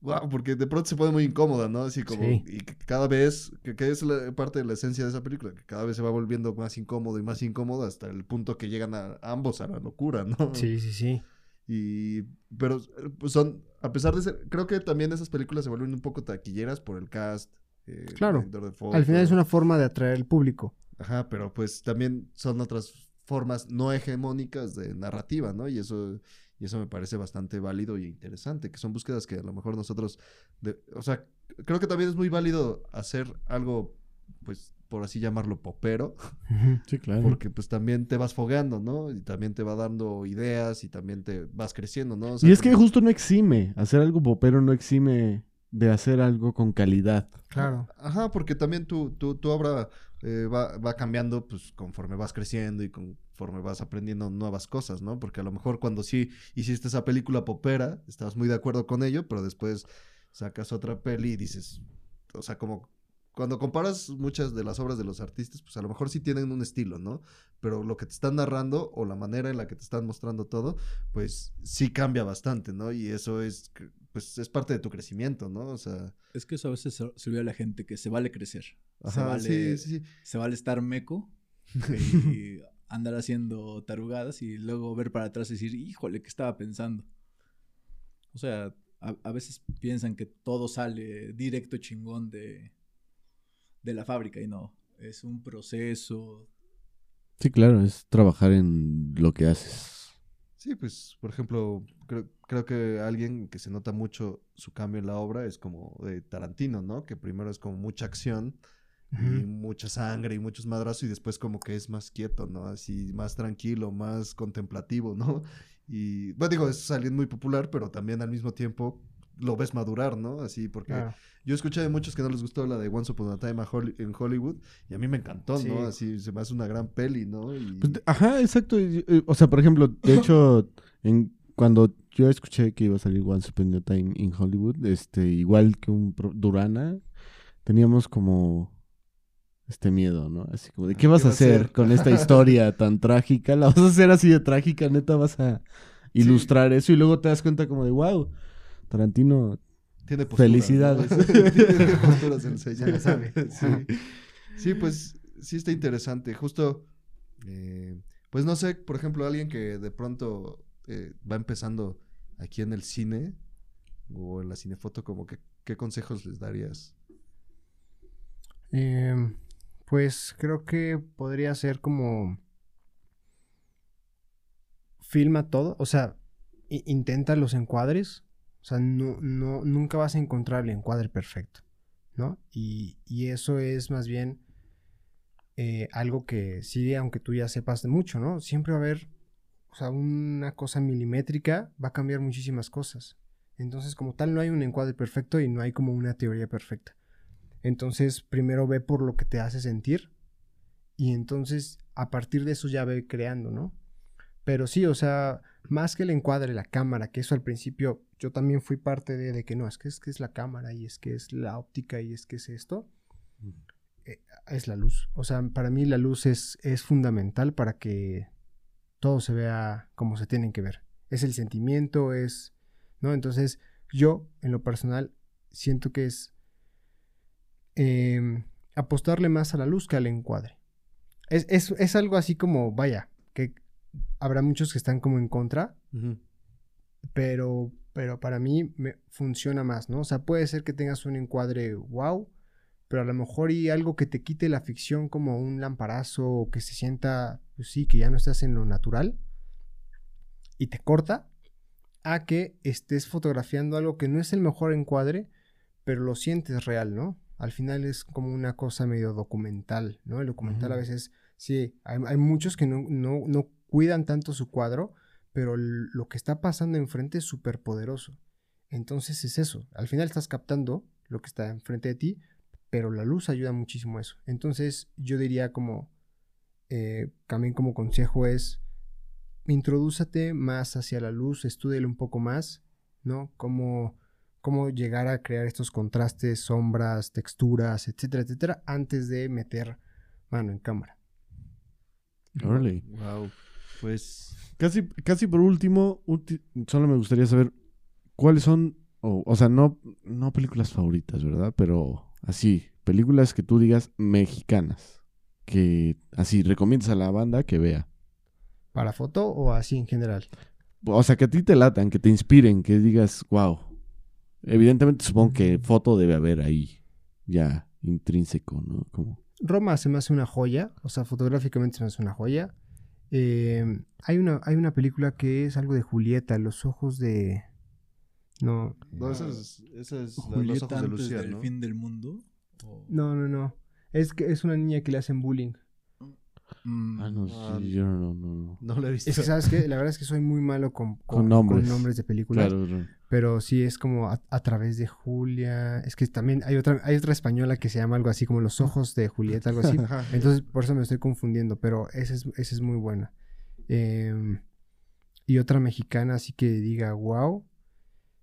[SPEAKER 1] Wow, porque de pronto se pone muy incómoda, ¿no? Así como...
[SPEAKER 3] Sí.
[SPEAKER 1] Y cada vez... Que, que es la parte de la esencia de esa película. Que cada vez se va volviendo más incómodo y más incómodo hasta el punto que llegan a, ambos a la locura, ¿no?
[SPEAKER 3] Sí, sí, sí.
[SPEAKER 1] Y... Pero pues son... A pesar de ser... Creo que también esas películas se vuelven un poco taquilleras por el cast. eh,
[SPEAKER 3] Claro.
[SPEAKER 1] de.
[SPEAKER 3] Al final es una forma de atraer al público.
[SPEAKER 1] Ajá, pero pues también son otras formas no hegemónicas de narrativa, ¿no? Y eso, y eso me parece bastante válido y interesante, que son búsquedas que a lo mejor nosotros, de- o sea, creo que también es muy válido hacer algo, pues, por así llamarlo, popero,
[SPEAKER 2] Sí, claro.
[SPEAKER 1] porque pues también te vas fogueando, ¿no? Y también te va dando ideas y también te vas creciendo, ¿no? O sea,
[SPEAKER 2] y es que
[SPEAKER 1] como-
[SPEAKER 2] justo no exime. Hacer algo popero no exime de hacer algo con calidad.
[SPEAKER 3] Claro.
[SPEAKER 1] Ajá, porque también tu, tu, tu obra eh, va, va cambiando pues conforme vas creciendo y conforme vas aprendiendo nuevas cosas, ¿no? Porque a lo mejor cuando sí hiciste esa película popera, estabas muy de acuerdo con ello, pero después sacas otra peli y dices, o sea, como cuando comparas muchas de las obras de los artistas, pues a lo mejor sí tienen un estilo, ¿no? Pero lo que te están narrando o la manera en la que te están mostrando todo, pues sí cambia bastante, ¿no? Y eso es, pues es parte de tu crecimiento, ¿no? O sea,
[SPEAKER 6] Es que eso a veces se se olvida a la gente que se vale crecer. se,
[SPEAKER 1] ajá,
[SPEAKER 6] vale,
[SPEAKER 1] sí, sí, sí.
[SPEAKER 6] se vale estar meco y andar haciendo tarugadas y luego ver para atrás y decir, híjole, ¿qué estaba pensando? O sea, a, a veces piensan que todo sale directo chingón de, de la fábrica y no. Es un proceso.
[SPEAKER 2] Sí, claro, es trabajar en lo que haces.
[SPEAKER 1] Sí, pues, por ejemplo, creo, creo que alguien que se nota mucho su cambio en la obra es como de Tarantino, ¿no? Que primero es como mucha acción y mucha sangre y muchos madrazos y después como que es más quieto, ¿no? Así más tranquilo, más contemplativo, ¿no? Y, bueno, digo, es alguien muy popular, pero también al mismo tiempo lo ves madurar, ¿no? Así, porque yo escuché de muchos que no les gustó la de Once Upon a Time a en Hollywood y a mí me encantó,
[SPEAKER 3] Sí.
[SPEAKER 1] ¿no? Así se me hace una gran peli, ¿no? Y...
[SPEAKER 2] Pues, ajá, exacto. O sea, por ejemplo, de hecho, en, cuando yo escuché que iba a salir Once Upon a Time in Hollywood, este, igual que un pro- Durana, teníamos como este miedo, ¿no? Así como de ¿qué
[SPEAKER 1] Ah,
[SPEAKER 2] vas
[SPEAKER 1] ¿qué
[SPEAKER 2] a
[SPEAKER 1] va a
[SPEAKER 2] hacer con esta historia tan trágica? ¿La vas a hacer así de trágica? Neta, vas a ilustrar eso y luego te das cuenta como de wow, Tarantino
[SPEAKER 1] Tiene posturas,
[SPEAKER 2] Felicidades.
[SPEAKER 1] ¿no? Tiene posturas
[SPEAKER 3] sabe.
[SPEAKER 1] Sí. Sí, pues sí está interesante. Justo, eh, pues no sé, por ejemplo, alguien que de pronto eh, va empezando aquí en el cine o en la cinefoto, como que, ¿qué consejos les darías?
[SPEAKER 3] Em, pues creo que podría ser como filma todo, o sea, intenta los encuadres, o sea, no, no, nunca vas a encontrar el encuadre perfecto, ¿no? Y, y eso es más bien eh, algo que sí, aunque tú ya sepas de mucho, ¿no? Siempre va a haber, o sea, una cosa milimétrica va a cambiar muchísimas cosas. Entonces, como tal, no hay un encuadre perfecto y no hay como una teoría perfecta. Entonces, primero ve por lo que te hace sentir y entonces a partir de eso ya ve creando, ¿no? Pero sí, o sea, más que el encuadre, la cámara, que eso al principio yo también fui parte de, de que no, es que es que es la cámara y es que es la óptica y es que es esto, eh, es la luz. O sea, para mí la luz es, es fundamental para que todo se vea como se tienen que ver. Es el sentimiento, es, ¿no? Entonces, yo, en lo personal, siento que es eh, apostarle más a la luz que al encuadre. Es, es, es algo así como, vaya, que habrá muchos que están como en contra, pero, pero para mí me funciona más, ¿no? O sea, puede ser que tengas un encuadre wow, pero a lo mejor y algo que te quite la ficción como un lamparazo o que se sienta, pues sí, que ya no estás en lo natural y te corta a que estés fotografiando algo que no es el mejor encuadre, pero lo sientes real, ¿no? Al final es como una cosa medio documental, ¿no? El documental a veces, sí, hay, hay muchos que no, no, no cuidan tanto su cuadro, pero lo que está pasando enfrente es súper poderoso. Entonces es eso, al final estás captando lo que está enfrente de ti, pero la luz ayuda muchísimo a eso. Entonces yo diría como, eh, también como consejo es, introdúzate más hacia la luz, estúdiale un poco más, ¿no? Cómo, cómo llegar a crear estos contrastes, sombras, texturas, etcétera, etcétera, antes de meter mano en cámara.
[SPEAKER 2] Órale.
[SPEAKER 1] Wow. Pues
[SPEAKER 2] Casi, casi por último, solo me gustaría saber cuáles son, o, o sea, no, no películas favoritas, ¿verdad? Pero así, películas que tú digas mexicanas, que así recomiendas a la banda que vea.
[SPEAKER 3] ¿Para foto o así en general?
[SPEAKER 2] O sea, que a ti te latan, que te inspiren, que digas, wow. Evidentemente supongo que foto debe haber ahí, ya intrínseco, ¿no? Como...
[SPEAKER 3] Roma se me hace una joya, o sea, fotográficamente se me hace una joya. Eh, hay, una, hay una película que es algo de Julieta, los ojos de... No,
[SPEAKER 1] no, esa es, esa es la- los
[SPEAKER 6] Julieta
[SPEAKER 1] ojos de
[SPEAKER 6] antes
[SPEAKER 1] Lucía,
[SPEAKER 6] del
[SPEAKER 1] ¿no?
[SPEAKER 6] fin del mundo. o-
[SPEAKER 3] no, no, no. Es que es una niña que le hacen bullying.
[SPEAKER 6] Mm,
[SPEAKER 2] Ah, no,
[SPEAKER 1] Ah,
[SPEAKER 2] sí, yo no, no, no.
[SPEAKER 1] No lo he visto.
[SPEAKER 3] Es que, ¿sabes qué? La verdad es que soy muy malo con,
[SPEAKER 2] Con nombres.
[SPEAKER 3] de películas.
[SPEAKER 2] Claro.
[SPEAKER 3] Pero sí es como a, a través de Julia. Es que también hay otra, hay otra española que se llama algo así como Los ojos de Julieta, algo así. Entonces, por eso me estoy confundiendo. Pero esa es, esa es muy buena. Em, y otra mexicana, así que diga, wow.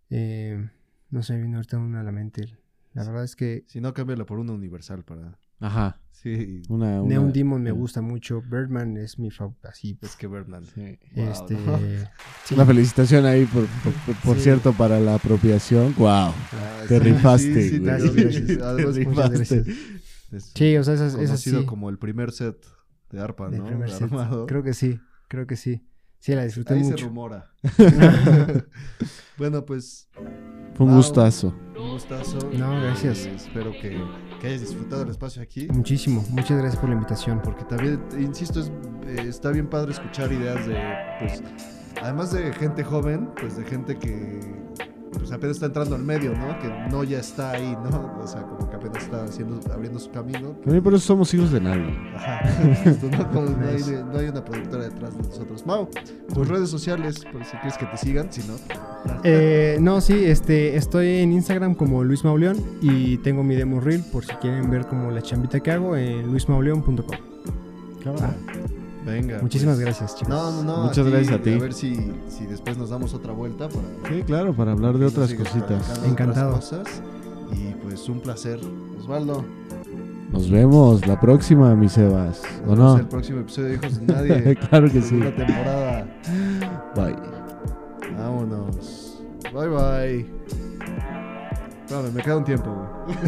[SPEAKER 3] Em, no sé, me viene ahorita una a la mente. La verdad es que
[SPEAKER 1] Si no, cámbiala por una universal para.
[SPEAKER 2] Ajá.
[SPEAKER 1] Sí,
[SPEAKER 2] Una, una-
[SPEAKER 3] Neon Demon me gusta mucho. Birdman es mi favorito. Así,
[SPEAKER 1] es que Birdman.
[SPEAKER 2] sí.
[SPEAKER 1] Wow,
[SPEAKER 3] este.
[SPEAKER 1] ¿no?
[SPEAKER 3] sí.
[SPEAKER 2] Una felicitación ahí, por, por, por
[SPEAKER 3] Sí.
[SPEAKER 2] cierto, para la apropiación. ¡Wow!
[SPEAKER 1] Ah,
[SPEAKER 2] Te
[SPEAKER 1] sí,
[SPEAKER 2] rifaste,
[SPEAKER 1] sí, sí,
[SPEAKER 2] güey.
[SPEAKER 1] te-
[SPEAKER 3] Gracias, gracias.
[SPEAKER 1] sí,
[SPEAKER 3] Te
[SPEAKER 1] además,
[SPEAKER 2] rifaste.
[SPEAKER 3] muchas gracias.
[SPEAKER 1] es
[SPEAKER 3] Sí, o sea, esas, esas sí.
[SPEAKER 1] como el primer set de arpa, ¿no?
[SPEAKER 3] primer set.
[SPEAKER 1] Armado.
[SPEAKER 3] Creo que sí, creo que sí. Sí, la disfruté
[SPEAKER 1] Ahí se
[SPEAKER 3] mucho.
[SPEAKER 1] rumora. bueno, pues
[SPEAKER 2] Fue un
[SPEAKER 1] Wow.
[SPEAKER 2] gustazo.
[SPEAKER 1] Gustazo.
[SPEAKER 3] No, gracias.
[SPEAKER 1] Eh, espero que, que hayas disfrutado el espacio aquí.
[SPEAKER 3] Muchísimo. Muchas gracias por la invitación.
[SPEAKER 1] Porque también, insisto, es, eh, está bien padre escuchar ideas de, pues, además de gente joven, pues de gente que pues apenas está entrando al medio, ¿no? Que no ya está ahí, ¿no? O sea, como que apenas está haciendo, abriendo su camino.
[SPEAKER 2] También por eso somos hijos de nadie.
[SPEAKER 1] Ajá. ¿no? Como no, hay,
[SPEAKER 3] Nice.
[SPEAKER 1] no hay una productora detrás de nosotros. Mau, tus redes sociales, por si quieres que te sigan, si no.
[SPEAKER 3] Eh, no, sí, este, estoy en Instagram como Luis Mauleón y tengo mi demo reel por si quieren ver como la chambita que hago en luismauleón.com.
[SPEAKER 1] Venga.
[SPEAKER 3] Muchísimas
[SPEAKER 1] pues.
[SPEAKER 3] gracias, chicos.
[SPEAKER 1] No, no, no.
[SPEAKER 2] Muchas gracias a ti.
[SPEAKER 1] A ver si, si después nos damos otra vuelta para
[SPEAKER 2] Sí, claro, para hablar de otras cositas.
[SPEAKER 3] Encantado.
[SPEAKER 1] otras cosas. Y pues un placer. Osvaldo.
[SPEAKER 2] Nos vemos la próxima, mi Sebas. ¿O
[SPEAKER 1] Nos vemos
[SPEAKER 2] no?
[SPEAKER 1] el próximo episodio de Hijos de Nadie.
[SPEAKER 2] claro que sí.
[SPEAKER 1] Segunda temporada.
[SPEAKER 2] Bye.
[SPEAKER 1] Vámonos. Bye bye. Espérame, me queda un tiempo, güey.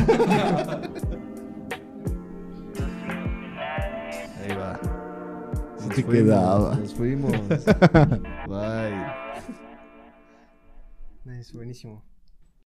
[SPEAKER 1] Ahí va. Nos fuimos,
[SPEAKER 2] quedaba.
[SPEAKER 1] Nos fuimos. Bye.
[SPEAKER 3] Es buenísimo.